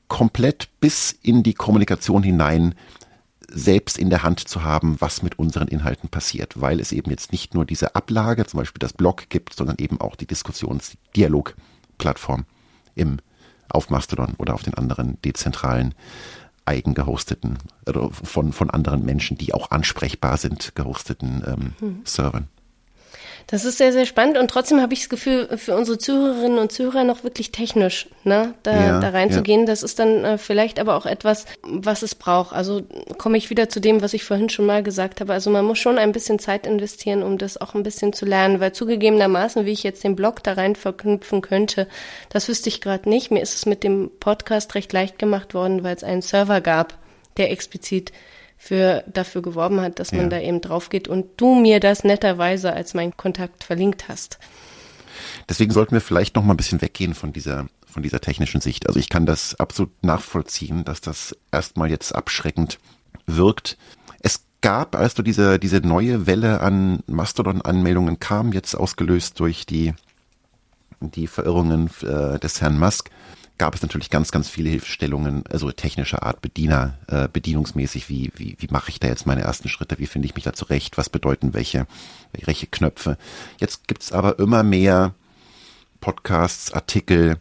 komplett bis in die Kommunikation hinein selbst in der Hand zu haben, was mit unseren Inhalten passiert, weil es eben jetzt nicht nur diese Ablage, zum Beispiel das Blog gibt, sondern eben auch die Diskussionsdialogplattform im, auf Mastodon oder auf den anderen dezentralen eigen gehosteten, oder von, von anderen Menschen, die auch ansprechbar sind, gehosteten ähm, hm. Servern. Das ist sehr, sehr spannend und trotzdem habe ich das Gefühl, für unsere Zuhörerinnen und Zuhörer noch wirklich technisch, ne, da, ja, da reinzugehen. Ja. Das ist dann äh, vielleicht aber auch etwas, was es braucht. Also komme ich wieder zu dem, was ich vorhin schon mal gesagt habe. Also man muss schon ein bisschen Zeit investieren, um das auch ein bisschen zu lernen, weil zugegebenermaßen, wie ich jetzt den Blog da rein verknüpfen könnte, das wüsste ich gerade nicht. Mir ist es mit dem Podcast recht leicht gemacht worden, weil es einen Server gab, der explizit für, dafür geworben hat, dass man ja. da eben drauf geht und du mir das netterweise als mein Kontakt verlinkt hast. Deswegen sollten wir vielleicht noch mal ein bisschen weggehen von dieser von dieser technischen Sicht. Also ich kann das absolut nachvollziehen, dass das erstmal jetzt abschreckend wirkt. Es gab, als du diese, diese neue Welle an Mastodon-Anmeldungen kam, jetzt ausgelöst durch die, die Verirrungen äh, des Herrn Musk, gab es natürlich ganz, ganz viele Hilfestellungen, also technischer Art, Bediener, äh, bedienungsmäßig, wie, wie, wie mache ich da jetzt meine ersten Schritte, wie finde ich mich da zurecht, was bedeuten welche, welche Knöpfe. Jetzt gibt's aber immer mehr Podcasts, Artikel,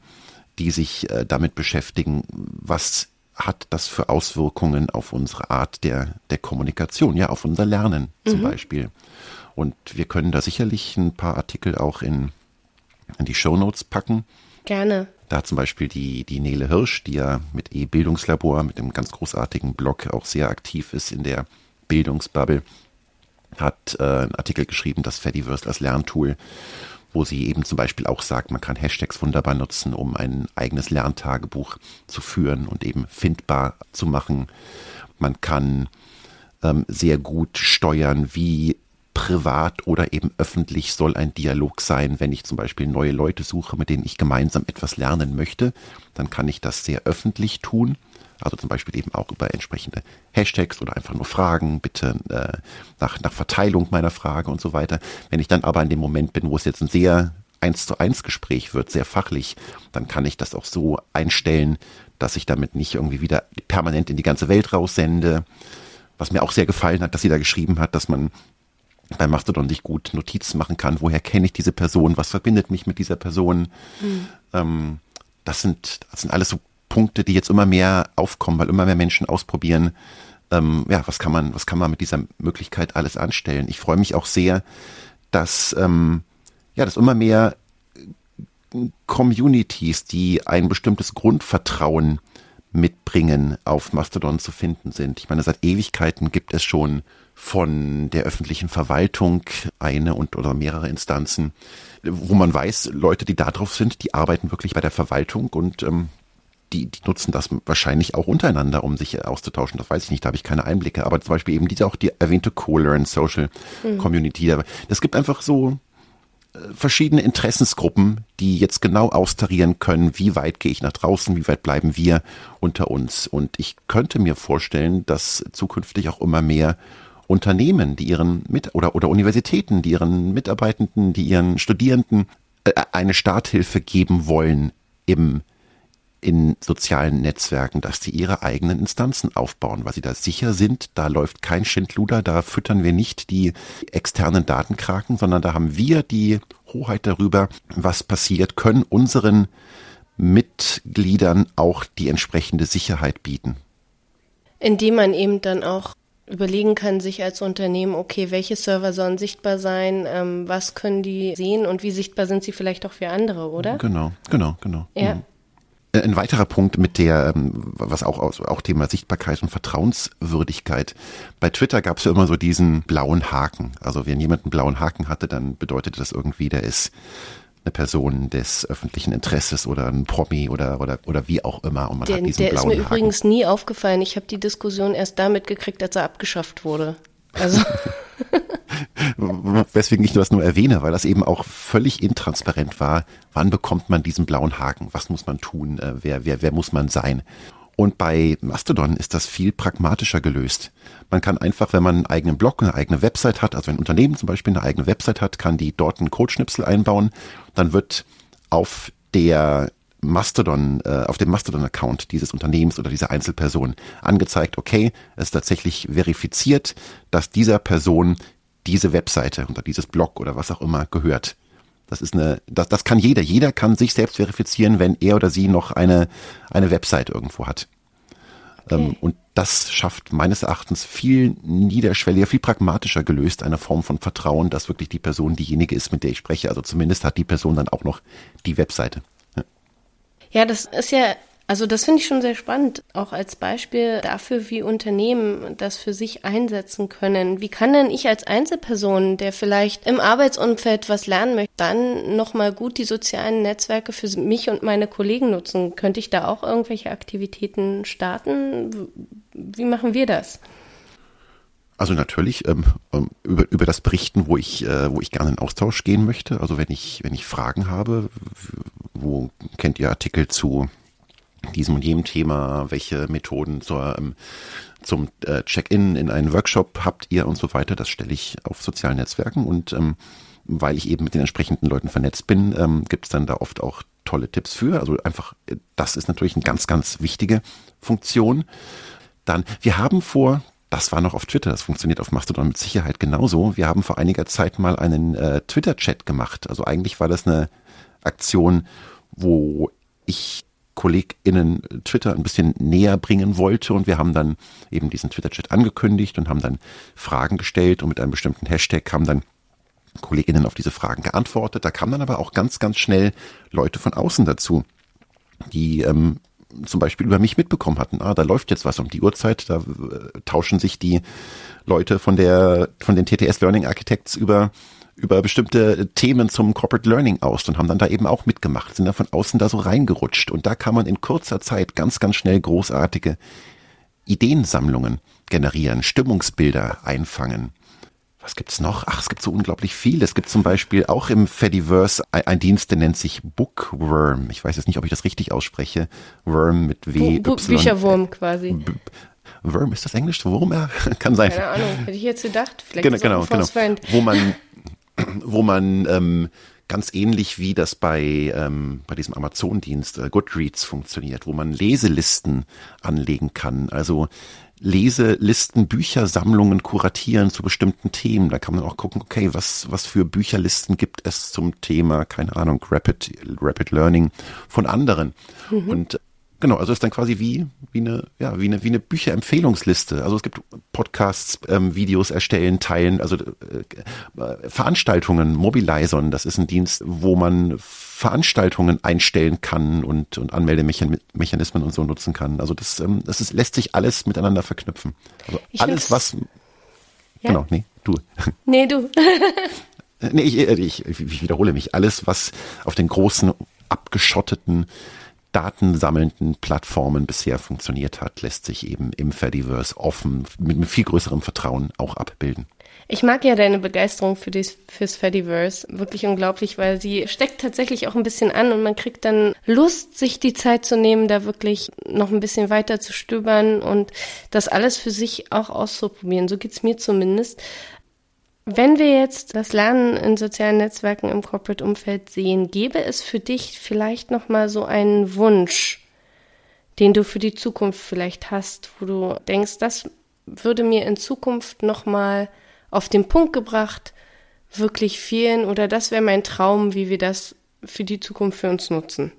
die sich äh, damit beschäftigen, was hat das für Auswirkungen auf unsere Art der, der Kommunikation, ja, auf unser Lernen zum mhm. Beispiel. Und wir können da sicherlich ein paar Artikel auch in, in die Show Notes packen. Gerne. Da zum Beispiel die, die Nele Hirsch, die ja mit E-Bildungslabor, mit einem ganz großartigen Blog auch sehr aktiv ist in der Bildungsbubble, hat äh, einen Artikel geschrieben, das Fediverse als Lerntool wo sie eben zum Beispiel auch sagt, man kann Hashtags wunderbar nutzen, um ein eigenes Lerntagebuch zu führen und eben findbar zu machen. Man kann ähm, sehr gut steuern, wie privat oder eben öffentlich soll ein Dialog sein. Wenn ich zum Beispiel neue Leute suche, mit denen ich gemeinsam etwas lernen möchte, dann kann ich das sehr öffentlich tun. Also zum Beispiel eben auch über entsprechende Hashtags oder einfach nur Fragen, bitte äh, nach, nach Verteilung meiner Frage und so weiter. Wenn ich dann aber in dem Moment bin, wo es jetzt ein sehr eins zu eins Gespräch wird, sehr fachlich, dann kann ich das auch so einstellen, dass ich damit nicht irgendwie wieder permanent in die ganze Welt raussende. Was mir auch sehr gefallen hat, dass sie da geschrieben hat, dass man bei Mastodon sich gut Notizen machen kann. Woher kenne ich diese Person? Was verbindet mich mit dieser Person? Mhm. Ähm, das sind, das sind alles so Punkte, die jetzt immer mehr aufkommen, weil immer mehr Menschen ausprobieren, ähm, ja, was kann man, was kann man mit dieser Möglichkeit alles anstellen. Ich freue mich auch sehr, dass, ähm, ja, dass immer mehr Communities, die ein bestimmtes Grundvertrauen mitbringen, auf Mastodon zu finden sind. Ich meine, seit Ewigkeiten gibt es schon von der öffentlichen Verwaltung eine und oder mehrere Instanzen, wo man weiß, Leute, die da drauf sind, die arbeiten wirklich bei der Verwaltung und ähm, die, die nutzen das wahrscheinlich auch untereinander, um sich auszutauschen. Das weiß ich nicht, da habe ich keine Einblicke. Aber zum Beispiel eben diese auch die erwähnte Co-Learn Social mhm. Community. Es gibt einfach so äh, verschiedene Interessensgruppen, die jetzt genau austarieren können, wie weit gehe ich nach draußen, wie weit bleiben wir unter uns. Und ich könnte mir vorstellen, dass zukünftig auch immer mehr Unternehmen, die ihren mit oder oder Universitäten, die ihren Mitarbeitenden, die ihren Studierenden äh, eine Starthilfe geben wollen im in sozialen Netzwerken, dass sie ihre eigenen Instanzen aufbauen, weil sie da sicher sind, da läuft kein Schindluder, da füttern wir nicht die externen Datenkraken, sondern da haben wir die Hoheit darüber, was passiert, können unseren Mitgliedern auch die entsprechende Sicherheit bieten. Indem man eben dann auch überlegen kann, sich als Unternehmen, okay, welche Server sollen sichtbar sein, ähm, was können die sehen und wie sichtbar sind sie vielleicht auch für andere, oder? Genau, genau, genau. Ja. Mhm. Äh, ein weiterer Punkt mit der, ähm, was auch, auch Thema Sichtbarkeit und Vertrauenswürdigkeit. Bei Twitter gab es ja immer so diesen blauen Haken. Also wenn jemand einen blauen Haken hatte, dann bedeutete das irgendwie, der ist eine Person des öffentlichen Interesses oder ein Promi oder oder oder wie auch immer und man der, hat diesen der blauen ist mir Haken. übrigens nie aufgefallen. Ich habe die Diskussion erst damit gekriegt, als er abgeschafft wurde. Also Weswegen ich das nur erwähne, weil das eben auch völlig intransparent war. Wann bekommt man diesen blauen Haken? Was muss man tun? Äh, wer, wer, wer muss man sein? Und bei Mastodon ist das viel pragmatischer gelöst. Man kann einfach, wenn man einen eigenen Blog, eine eigene Website hat, also ein Unternehmen zum Beispiel eine eigene Website hat, kann die dort einen Codeschnipsel einbauen. Dann wird auf der Mastodon, äh, auf dem Mastodon-Account dieses Unternehmens oder dieser Einzelperson angezeigt, okay, es ist tatsächlich verifiziert, dass dieser Person diese Webseite oder dieses Blog oder was auch immer gehört. Das ist eine, das, das kann jeder. Jeder kann sich selbst verifizieren, wenn er oder sie noch eine, eine Website irgendwo hat. Okay. Ähm, und das schafft meines Erachtens viel niederschwelliger, viel pragmatischer gelöst, eine Form von Vertrauen, dass wirklich die Person diejenige ist, mit der ich spreche. Also zumindest hat die Person dann auch noch die Webseite. Ja, das ist ja, also das finde ich schon sehr spannend, auch als Beispiel dafür, wie Unternehmen das für sich einsetzen können. Wie kann denn ich als Einzelperson, der vielleicht im Arbeitsumfeld was lernen möchte, dann nochmal gut die sozialen Netzwerke für mich und meine Kollegen nutzen? Könnte ich da auch irgendwelche Aktivitäten starten? Wie machen wir das? Also natürlich ähm, ähm, über, über das Berichten, wo ich, äh, wo ich gerne in Austausch gehen möchte. Also wenn ich, wenn ich Fragen habe, wo kennt ihr Artikel zu diesem und jenem Thema, welche Methoden zur, ähm, zum äh, Check-in in einen Workshop habt ihr und so weiter, das stelle ich auf sozialen Netzwerken und ähm, weil ich eben mit den entsprechenden Leuten vernetzt bin, ähm, gibt es dann da oft auch tolle Tipps für. Also einfach, äh, das ist natürlich eine ganz, ganz wichtige Funktion. Dann, wir haben vor das war noch auf Twitter, das funktioniert auf Mastodon mit Sicherheit genauso. Wir haben vor einiger Zeit mal einen äh, Twitter-Chat gemacht. Also eigentlich war das eine Aktion, wo ich KollegInnen Twitter ein bisschen näher bringen wollte. Und wir haben dann eben diesen Twitter-Chat angekündigt und haben dann Fragen gestellt. Und mit einem bestimmten Hashtag haben dann KollegInnen auf diese Fragen geantwortet. Da kamen dann aber auch ganz, ganz schnell Leute von außen dazu, die ähm, zum Beispiel über mich mitbekommen hatten, ah, da läuft jetzt was um die Uhrzeit, da äh, tauschen sich die Leute von der, von den TTS Learning Architects über, über bestimmte Themen zum Corporate Learning aus und haben dann da eben auch mitgemacht, sind da von außen da so reingerutscht und da kann man in kurzer Zeit ganz, ganz schnell großartige Ideensammlungen generieren, Stimmungsbilder einfangen was gibt's noch? Ach, es gibt so unglaublich viel. Es gibt zum Beispiel auch im Fediverse ein, Dienst, der nennt sich Bookworm. Ich weiß jetzt nicht, ob ich das richtig ausspreche. Worm mit W. Bu Bu Bücherwurm quasi. B Worm, ist das Englisch? Wurm? Ja, kann sein. Keine Ahnung, hätte ich jetzt gedacht. Vielleicht genau, genau, genau. Wo man, wo man ähm, ganz ähnlich wie das bei, ähm, bei diesem Amazon-Dienst äh, Goodreads funktioniert, wo man Leselisten anlegen kann. Also Leselisten, Büchersammlungen kuratieren zu bestimmten Themen. Da kann man auch gucken, okay, was, was für Bücherlisten gibt es zum Thema, keine Ahnung, Rapid, Rapid Learning von anderen. Mhm. Und Genau, also ist dann quasi wie, wie eine, ja, wie eine, wie eine Bücherempfehlungsliste. Also es gibt Podcasts, ähm, Videos erstellen, teilen, also äh, äh, Veranstaltungen, Mobilizern, das ist ein Dienst, wo man Veranstaltungen einstellen kann und, und Anmeldemechanismen und so nutzen kann. Also das, ähm, das ist, lässt sich alles miteinander verknüpfen. Also ich alles, was, ja. genau, nee, du. Nee, du. nee, ich, ich, ich wiederhole mich. Alles, was auf den großen, abgeschotteten datensammelnden Plattformen bisher funktioniert hat, lässt sich eben im Fediverse offen mit, viel größerem Vertrauen auch abbilden. Ich mag ja deine Begeisterung für das, fürs Fediverse wirklich unglaublich, weil sie steckt tatsächlich auch ein bisschen an und man kriegt dann Lust, sich die Zeit zu nehmen, da wirklich noch ein bisschen weiter zu stöbern und das alles für sich auch auszuprobieren. So geht's mir zumindest. Wenn wir jetzt das Lernen in sozialen Netzwerken im Corporate-Umfeld sehen, gäbe es für dich vielleicht noch mal so einen Wunsch, den du für die Zukunft vielleicht hast, wo du denkst, das würde mir in Zukunft noch mal auf den Punkt gebracht wirklich fehlen oder das wäre mein Traum, wie wir das für die Zukunft für uns nutzen.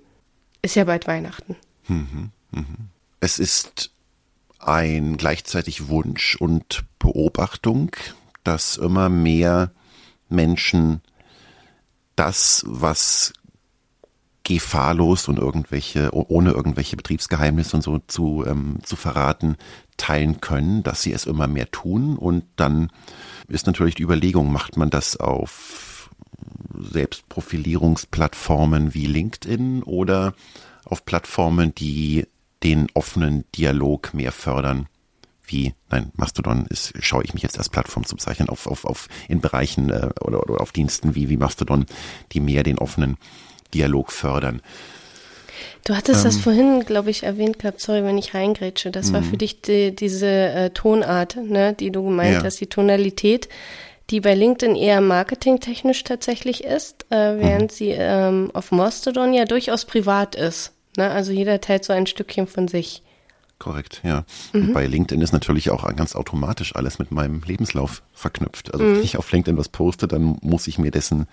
Ist ja bald Weihnachten. Mhm, mhm. Es ist ein gleichzeitig Wunsch und Beobachtung, dass immer mehr Menschen das, was gefahrlos und irgendwelche, ohne irgendwelche Betriebsgeheimnisse und so zu, ähm, zu verraten, teilen können, dass sie es immer mehr tun. Und dann ist natürlich die Überlegung, macht man das auf Selbstprofilierungsplattformen wie LinkedIn oder auf Plattformen, die den offenen Dialog mehr fördern wie, nein, Mastodon ist, schaue ich mich jetzt als Plattform zu bezeichnen, auf, auf, auf in Bereichen äh, oder, oder auf Diensten wie, wie Mastodon, die mehr den offenen Dialog fördern. Du hattest ähm, das vorhin, glaube ich, erwähnt gehabt, sorry, wenn ich reingrätsche. Das war für mhm. dich die, diese äh, Tonart, ne, die du gemeint ja. hast, die Tonalität, die bei LinkedIn eher marketingtechnisch tatsächlich ist, äh, während mhm. sie ähm, auf Mastodon ja durchaus privat ist. Ne? Also jeder teilt so ein Stückchen von sich. Korrekt, ja. Mhm. bei LinkedIn ist natürlich auch ganz automatisch alles mit meinem Lebenslauf verknüpft. Also mhm. wenn ich auf LinkedIn was poste, dann muss ich mir dessen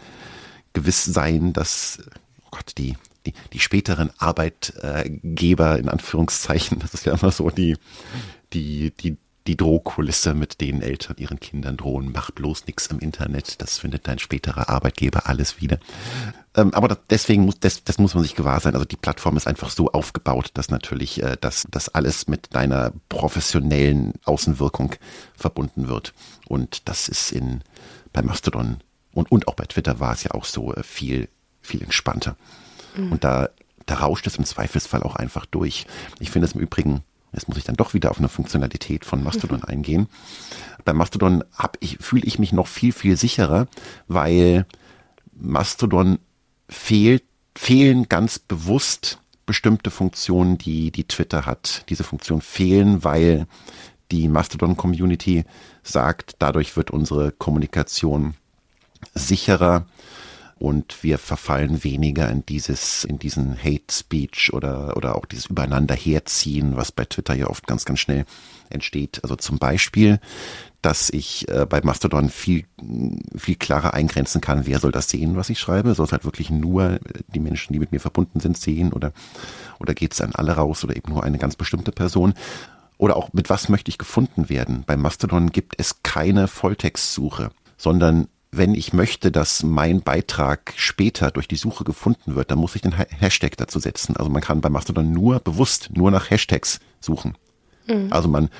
gewiss sein, dass, oh Gott, die, die, die späteren Arbeitgeber in Anführungszeichen, das ist ja immer so die, die, die die Drohkulisse, mit denen Eltern ihren Kindern drohen, mach bloß nichts im Internet, das findet dein späterer Arbeitgeber alles wieder. Ähm, aber das, deswegen muss, das, das muss man sich gewahr sein. Also die Plattform ist einfach so aufgebaut, dass natürlich äh, dass das alles mit deiner professionellen Außenwirkung verbunden wird. Und das ist in bei Mastodon und, und auch bei Twitter war es ja auch so äh, viel, viel entspannter. Mhm. Und da, da rauscht es im Zweifelsfall auch einfach durch. Ich finde es im Übrigen Jetzt muss ich dann doch wieder auf eine Funktionalität von Mastodon eingehen. Bei Mastodon ich, fühle ich mich noch viel, viel sicherer, weil Mastodon fehlt, fehlen ganz bewusst bestimmte Funktionen, die, die Twitter hat. Diese Funktionen fehlen, weil die Mastodon-Community sagt, dadurch wird unsere Kommunikation sicherer und wir verfallen weniger in dieses, in diesen Hate Speech oder, oder auch dieses Übereinander herziehen, was bei Twitter ja oft ganz, ganz schnell entsteht. Also zum Beispiel, dass ich äh, bei Mastodon viel, viel klarer eingrenzen kann, wer soll das sehen, was ich schreibe. Soll es halt wirklich nur die Menschen, die mit mir verbunden sind, sehen oder, oder geht es an alle raus oder eben nur eine ganz bestimmte Person. Oder auch mit was möchte ich gefunden werden. Bei Mastodon gibt es keine Volltextsuche, sondern wenn ich möchte, dass mein Beitrag später durch die Suche gefunden wird, dann muss ich den Hashtag dazu setzen. Also man kann bei Mastodon nur bewusst nur nach Hashtags suchen. Mhm. Also man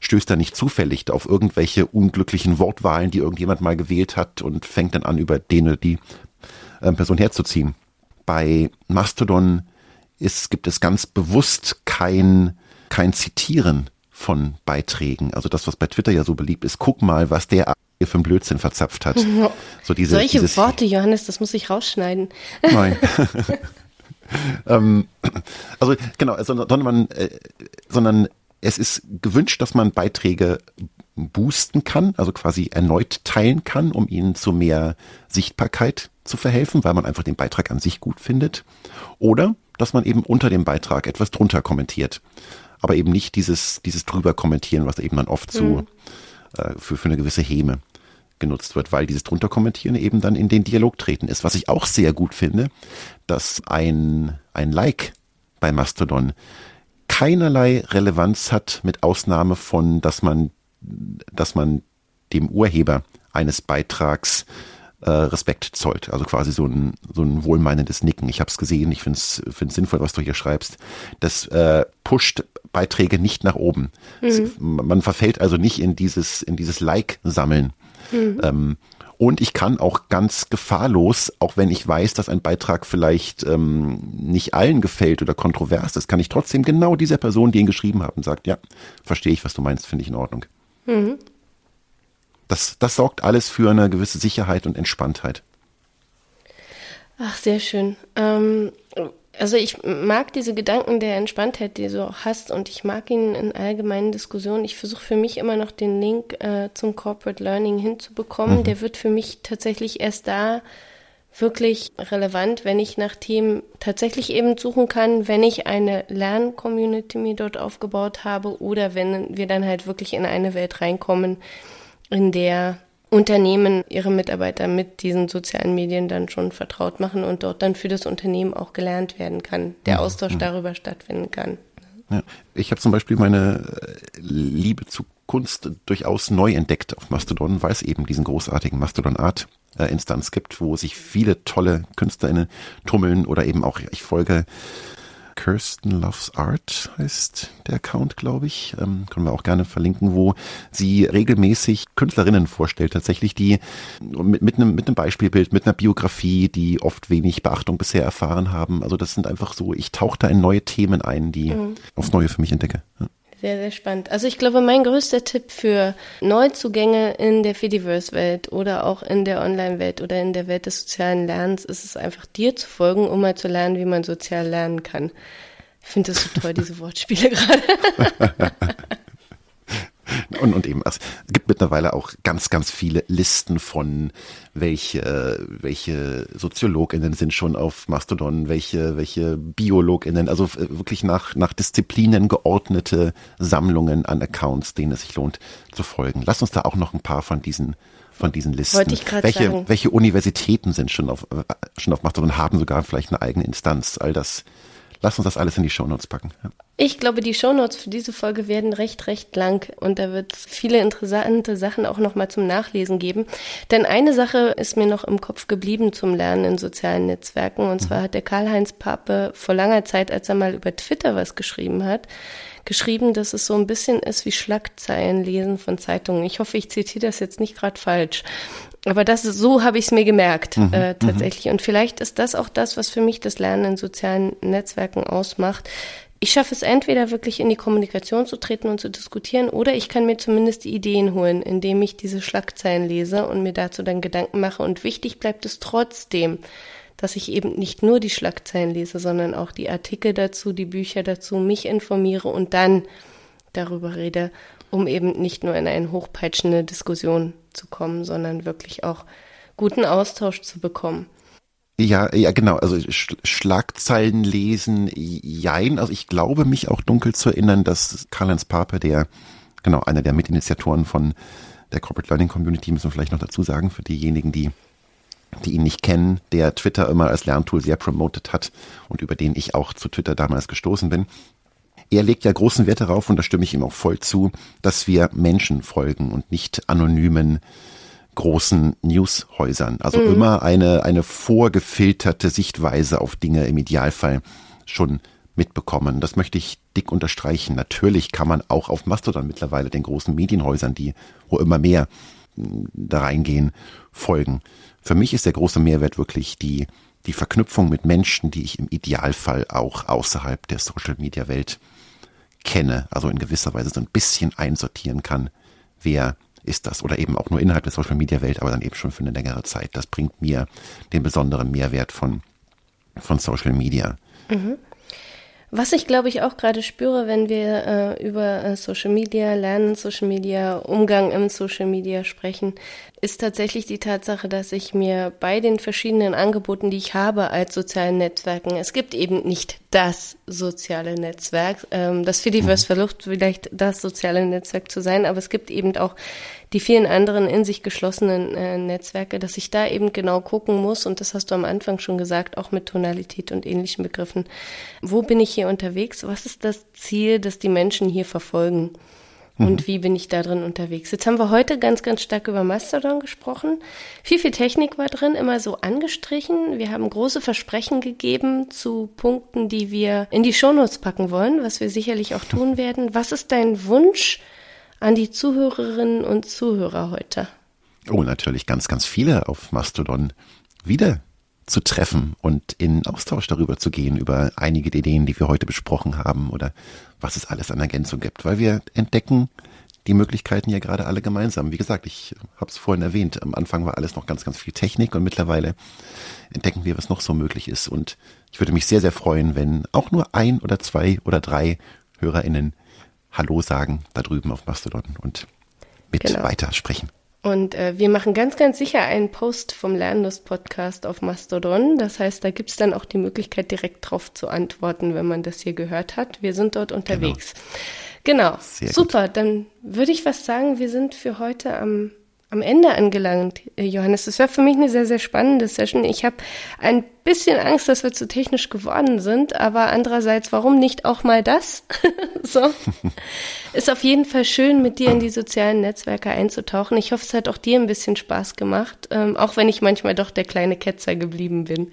stößt da nicht zufällig auf irgendwelche unglücklichen Wortwahlen, die irgendjemand mal gewählt hat und fängt dann an, über den oder die äh, Person herzuziehen. Bei Mastodon ist, gibt es ganz bewusst kein, kein Zitieren von Beiträgen. Also das, was bei Twitter ja so beliebt ist, guck mal, was der für einen Blödsinn verzapft hat. So diese, Solche dieses, Worte, Johannes, das muss ich rausschneiden. Nein. ähm, also genau, also, sondern, man, äh, sondern es ist gewünscht, dass man Beiträge boosten kann, also quasi erneut teilen kann, um ihnen zu mehr Sichtbarkeit zu verhelfen, weil man einfach den Beitrag an sich gut findet. Oder dass man eben unter dem Beitrag etwas drunter kommentiert. Aber eben nicht dieses, dieses drüber kommentieren, was eben dann oft so mhm. Äh, für, für eine gewisse Häme genutzt wird, weil dieses drunter kommentieren eben dann in den Dialog treten ist. Was ich auch sehr gut finde, dass ein, ein Like bei Mastodon keinerlei Relevanz hat, mit Ausnahme von, dass man, dass man dem Urheber eines Beitrags äh, Respekt zollt. Also quasi so ein, so ein wohlmeinendes Nicken. Ich habe es gesehen, ich finde es sinnvoll, was du hier schreibst. Das äh, pusht Beiträge nicht nach oben. Mhm. Es, man verfällt also nicht in dieses, in dieses Like-Sammeln. Mhm. Ähm, und ich kann auch ganz gefahrlos, auch wenn ich weiß, dass ein Beitrag vielleicht ähm, nicht allen gefällt oder kontrovers ist, kann ich trotzdem genau dieser Person, die ihn geschrieben hat, und sagt, ja, verstehe ich, was du meinst, finde ich in Ordnung. Mhm. Das, das sorgt alles für eine gewisse Sicherheit und Entspanntheit. Ach, sehr schön. Ähm, also ich mag diese Gedanken der Entspanntheit, die du auch hast und ich mag ihn in allgemeinen Diskussionen. Ich versuche für mich immer noch den Link äh, zum Corporate Learning hinzubekommen. Mhm. Der wird für mich tatsächlich erst da wirklich relevant, wenn ich nach Themen tatsächlich eben suchen kann, wenn ich eine Lern-Community mir dort aufgebaut habe oder wenn wir dann halt wirklich in eine Welt reinkommen, in der Unternehmen ihre Mitarbeiter mit diesen sozialen Medien dann schon vertraut machen und dort dann für das Unternehmen auch gelernt werden kann, der Austausch ja. darüber stattfinden kann. Ja. Ich habe zum Beispiel meine äh, Liebe zu Kunst durchaus neu entdeckt auf Mastodon, weil es eben diesen großartigen Mastodon Art äh, Instanz gibt, wo sich viele tolle KünstlerInnen tummeln oder eben auch, ich folge Kirsten Loves Art heißt der Account, glaube ich. Ähm, können wir auch gerne verlinken, wo sie regelmäßig Künstlerinnen vorstellt, tatsächlich, die mit, mit, einem, mit einem Beispielbild, mit einer Biografie, die oft wenig Beachtung bisher erfahren haben. Also das sind einfach so, ich tauche da in neue Themen ein, die mhm. aufs Neue für mich entdecke. Ja. Sehr, sehr spannend. Also ich glaube, mein größter Tipp für Neuzugänge in der Fediverse-Welt oder auch in der Online-Welt oder in der Welt des sozialen Lernens ist es einfach dir zu folgen, um mal zu lernen, wie man sozial lernen kann. Ich finde das so toll, diese Wortspiele gerade. Und, und eben, es gibt mittlerweile auch ganz, ganz viele Listen von welche, welche SoziologInnen sind schon auf Mastodon, welche, welche BiologInnen, also wirklich nach, nach Disziplinen geordnete Sammlungen an Accounts, denen es sich lohnt zu folgen. Lass uns da auch noch ein paar von diesen von diesen Listen. Wollte ich welche, sagen. welche Universitäten sind schon auf, schon auf Mastodon, haben sogar vielleicht eine eigene Instanz. All das Lass uns das alles in die Shownotes packen. Ja. Ich glaube, die Shownotes für diese Folge werden recht, recht lang und da wird es viele interessante Sachen auch nochmal zum Nachlesen geben. Denn eine Sache ist mir noch im Kopf geblieben zum Lernen in sozialen Netzwerken und zwar hat der Karl-Heinz Pape vor langer Zeit, als er mal über Twitter was geschrieben hat, geschrieben, dass es so ein bisschen ist wie Schlagzeilen lesen von Zeitungen. Ich hoffe, ich zitiere das jetzt nicht gerade falsch. Aber das ist, so habe ich es mir gemerkt, mhm, äh, mhm. tatsächlich. Und vielleicht ist das auch das, was für mich das Lernen in sozialen Netzwerken ausmacht, Ich schaffe es entweder wirklich in die Kommunikation zu treten und zu diskutieren, oder ich kann mir zumindest die Ideen holen, indem ich diese Schlagzeilen lese und mir dazu dann Gedanken mache. Und wichtig bleibt es trotzdem, dass ich eben nicht nur die Schlagzeilen lese, sondern auch die Artikel dazu, die Bücher dazu, mich informiere und dann darüber rede, um eben nicht nur in eine hochpeitschende Diskussion zu kommen, sondern wirklich auch guten Austausch zu bekommen. Ja, ja, genau. Also Sch Schlagzeilen lesen, jein. Also ich glaube, mich auch dunkel zu erinnern, dass Karl-Heinz Pape, der, genau, einer der Mitinitiatoren von der Corporate Learning Community, müssen wir vielleicht noch dazu sagen, für diejenigen, die, die ihn nicht kennen, der Twitter immer als Lerntool sehr promotet hat und über den ich auch zu Twitter damals gestoßen bin. Er legt ja großen Wert darauf, und da stimme ich ihm auch voll zu, dass wir Menschen folgen und nicht anonymen großen Newshäusern. Also mhm. immer eine, eine vorgefilterte Sichtweise auf Dinge im Idealfall schon mitbekommen. Das möchte ich dick unterstreichen. Natürlich kann man auch auf Mastodon mittlerweile den großen Medienhäusern, die wo immer mehr hm, da reingehen, folgen. Für mich ist der große Mehrwert wirklich die, die Verknüpfung mit Menschen, die ich im Idealfall auch außerhalb der Social Media Welt kenne, also in gewisser Weise so ein bisschen einsortieren kann, wer ist das oder eben auch nur innerhalb der Social Media Welt, aber dann eben schon für eine längere Zeit. Das bringt mir den besonderen Mehrwert von, von Social Media. Mhm. Was ich glaube ich auch gerade spüre, wenn wir äh, über äh, Social Media, Lernen Social Media, Umgang im Social Media sprechen, ist tatsächlich die Tatsache, dass ich mir bei den verschiedenen Angeboten, die ich habe als sozialen Netzwerken, es gibt eben nicht das soziale Netzwerk. Ähm, das Fediverse mhm. versucht vielleicht das soziale Netzwerk zu sein, aber es gibt eben auch die vielen anderen in sich geschlossenen äh, Netzwerke, dass ich da eben genau gucken muss, und das hast du am Anfang schon gesagt, auch mit Tonalität und ähnlichen Begriffen, wo bin ich hier unterwegs, was ist das Ziel, das die Menschen hier verfolgen? Und mhm. wie bin ich da drin unterwegs. Jetzt haben wir heute ganz, ganz stark über Mastodon gesprochen. Viel, viel Technik war drin, immer so angestrichen. Wir haben große Versprechen gegeben zu Punkten, die wir in die Shownotes packen wollen, was wir sicherlich auch tun werden. Was ist dein Wunsch an die Zuhörerinnen und Zuhörer heute? Oh, natürlich ganz, ganz viele auf Mastodon wieder zu treffen und in Austausch darüber zu gehen, über einige der Ideen, die wir heute besprochen haben oder was es alles an Ergänzung gibt, weil wir entdecken die Möglichkeiten ja gerade alle gemeinsam. Wie gesagt, ich habe es vorhin erwähnt, am Anfang war alles noch ganz, ganz viel Technik und mittlerweile entdecken wir, was noch so möglich ist. Und ich würde mich sehr, sehr freuen, wenn auch nur ein oder zwei oder drei HörerInnen Hallo sagen da drüben auf Mastodon und mit genau. weitersprechen. Und äh, wir machen ganz, ganz sicher einen Post vom Lernlust-Podcast auf Mastodon. Das heißt, da gibt's dann auch die Möglichkeit, direkt drauf zu antworten, wenn man das hier gehört hat. Wir sind dort unterwegs. Genau. genau. Super. Gut. Dann würde ich was sagen, wir sind für heute am am Ende angelangt, äh, Johannes. Das war für mich eine sehr, sehr spannende Session. Ich habe ein bisschen Angst, dass wir zu technisch geworden sind, aber andererseits, warum nicht auch mal das? so. Ist auf jeden Fall schön, mit dir in die sozialen Netzwerke einzutauchen. Ich hoffe, es hat auch dir ein bisschen Spaß gemacht, ähm, auch wenn ich manchmal doch der kleine Ketzer geblieben bin.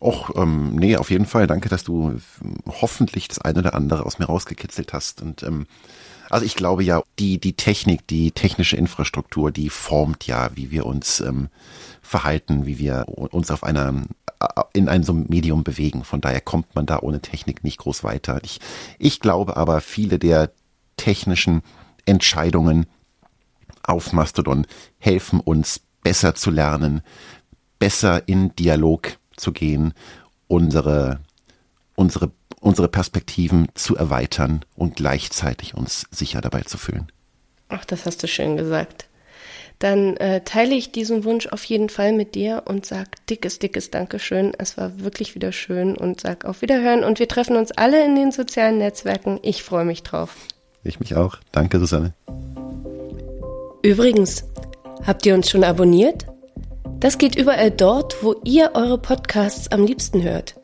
Och, ähm, nee, auf jeden Fall. Danke, dass du hoffentlich das eine oder andere aus mir rausgekitzelt hast. Und ähm, also ich glaube ja, die, die Technik, die technische Infrastruktur, die formt ja, wie wir uns ähm, verhalten, wie wir uns auf einer in einem so Medium bewegen. Von daher kommt man da ohne Technik nicht groß weiter. Ich, ich glaube aber, viele der technischen Entscheidungen auf Mastodon helfen uns besser zu lernen, besser in Dialog zu gehen, unsere, unsere unsere Perspektiven zu erweitern und gleichzeitig uns sicher dabei zu fühlen. Ach, das hast du schön gesagt. Dann äh, teile ich diesen Wunsch auf jeden Fall mit dir und sag dickes, dickes Dankeschön. Es war wirklich wieder schön und sag auf Wiederhören und wir treffen uns alle in den sozialen Netzwerken. Ich freue mich drauf. Ich mich auch. Danke, Susanne. Übrigens, habt ihr uns schon abonniert? Das geht überall dort, wo ihr eure Podcasts am liebsten hört.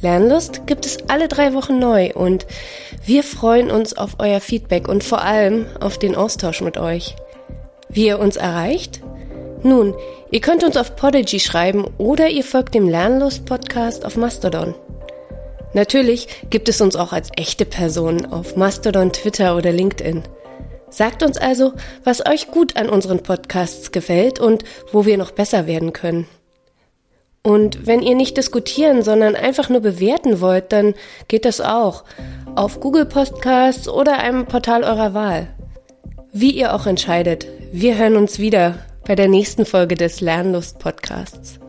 Lernlust gibt es alle drei Wochen neu und wir freuen uns auf euer Feedback und vor allem auf den Austausch mit euch. Wie ihr uns erreicht? Nun, ihr könnt uns auf Podigy schreiben oder ihr folgt dem Lernlust Podcast auf Mastodon. Natürlich gibt es uns auch als echte Personen auf Mastodon, Twitter oder LinkedIn. Sagt uns also, was euch gut an unseren Podcasts gefällt und wo wir noch besser werden können. Und wenn ihr nicht diskutieren, sondern einfach nur bewerten wollt, dann geht das auch. Auf Google Podcasts oder einem Portal eurer Wahl. Wie ihr auch entscheidet, wir hören uns wieder bei der nächsten Folge des Lernlust Podcasts.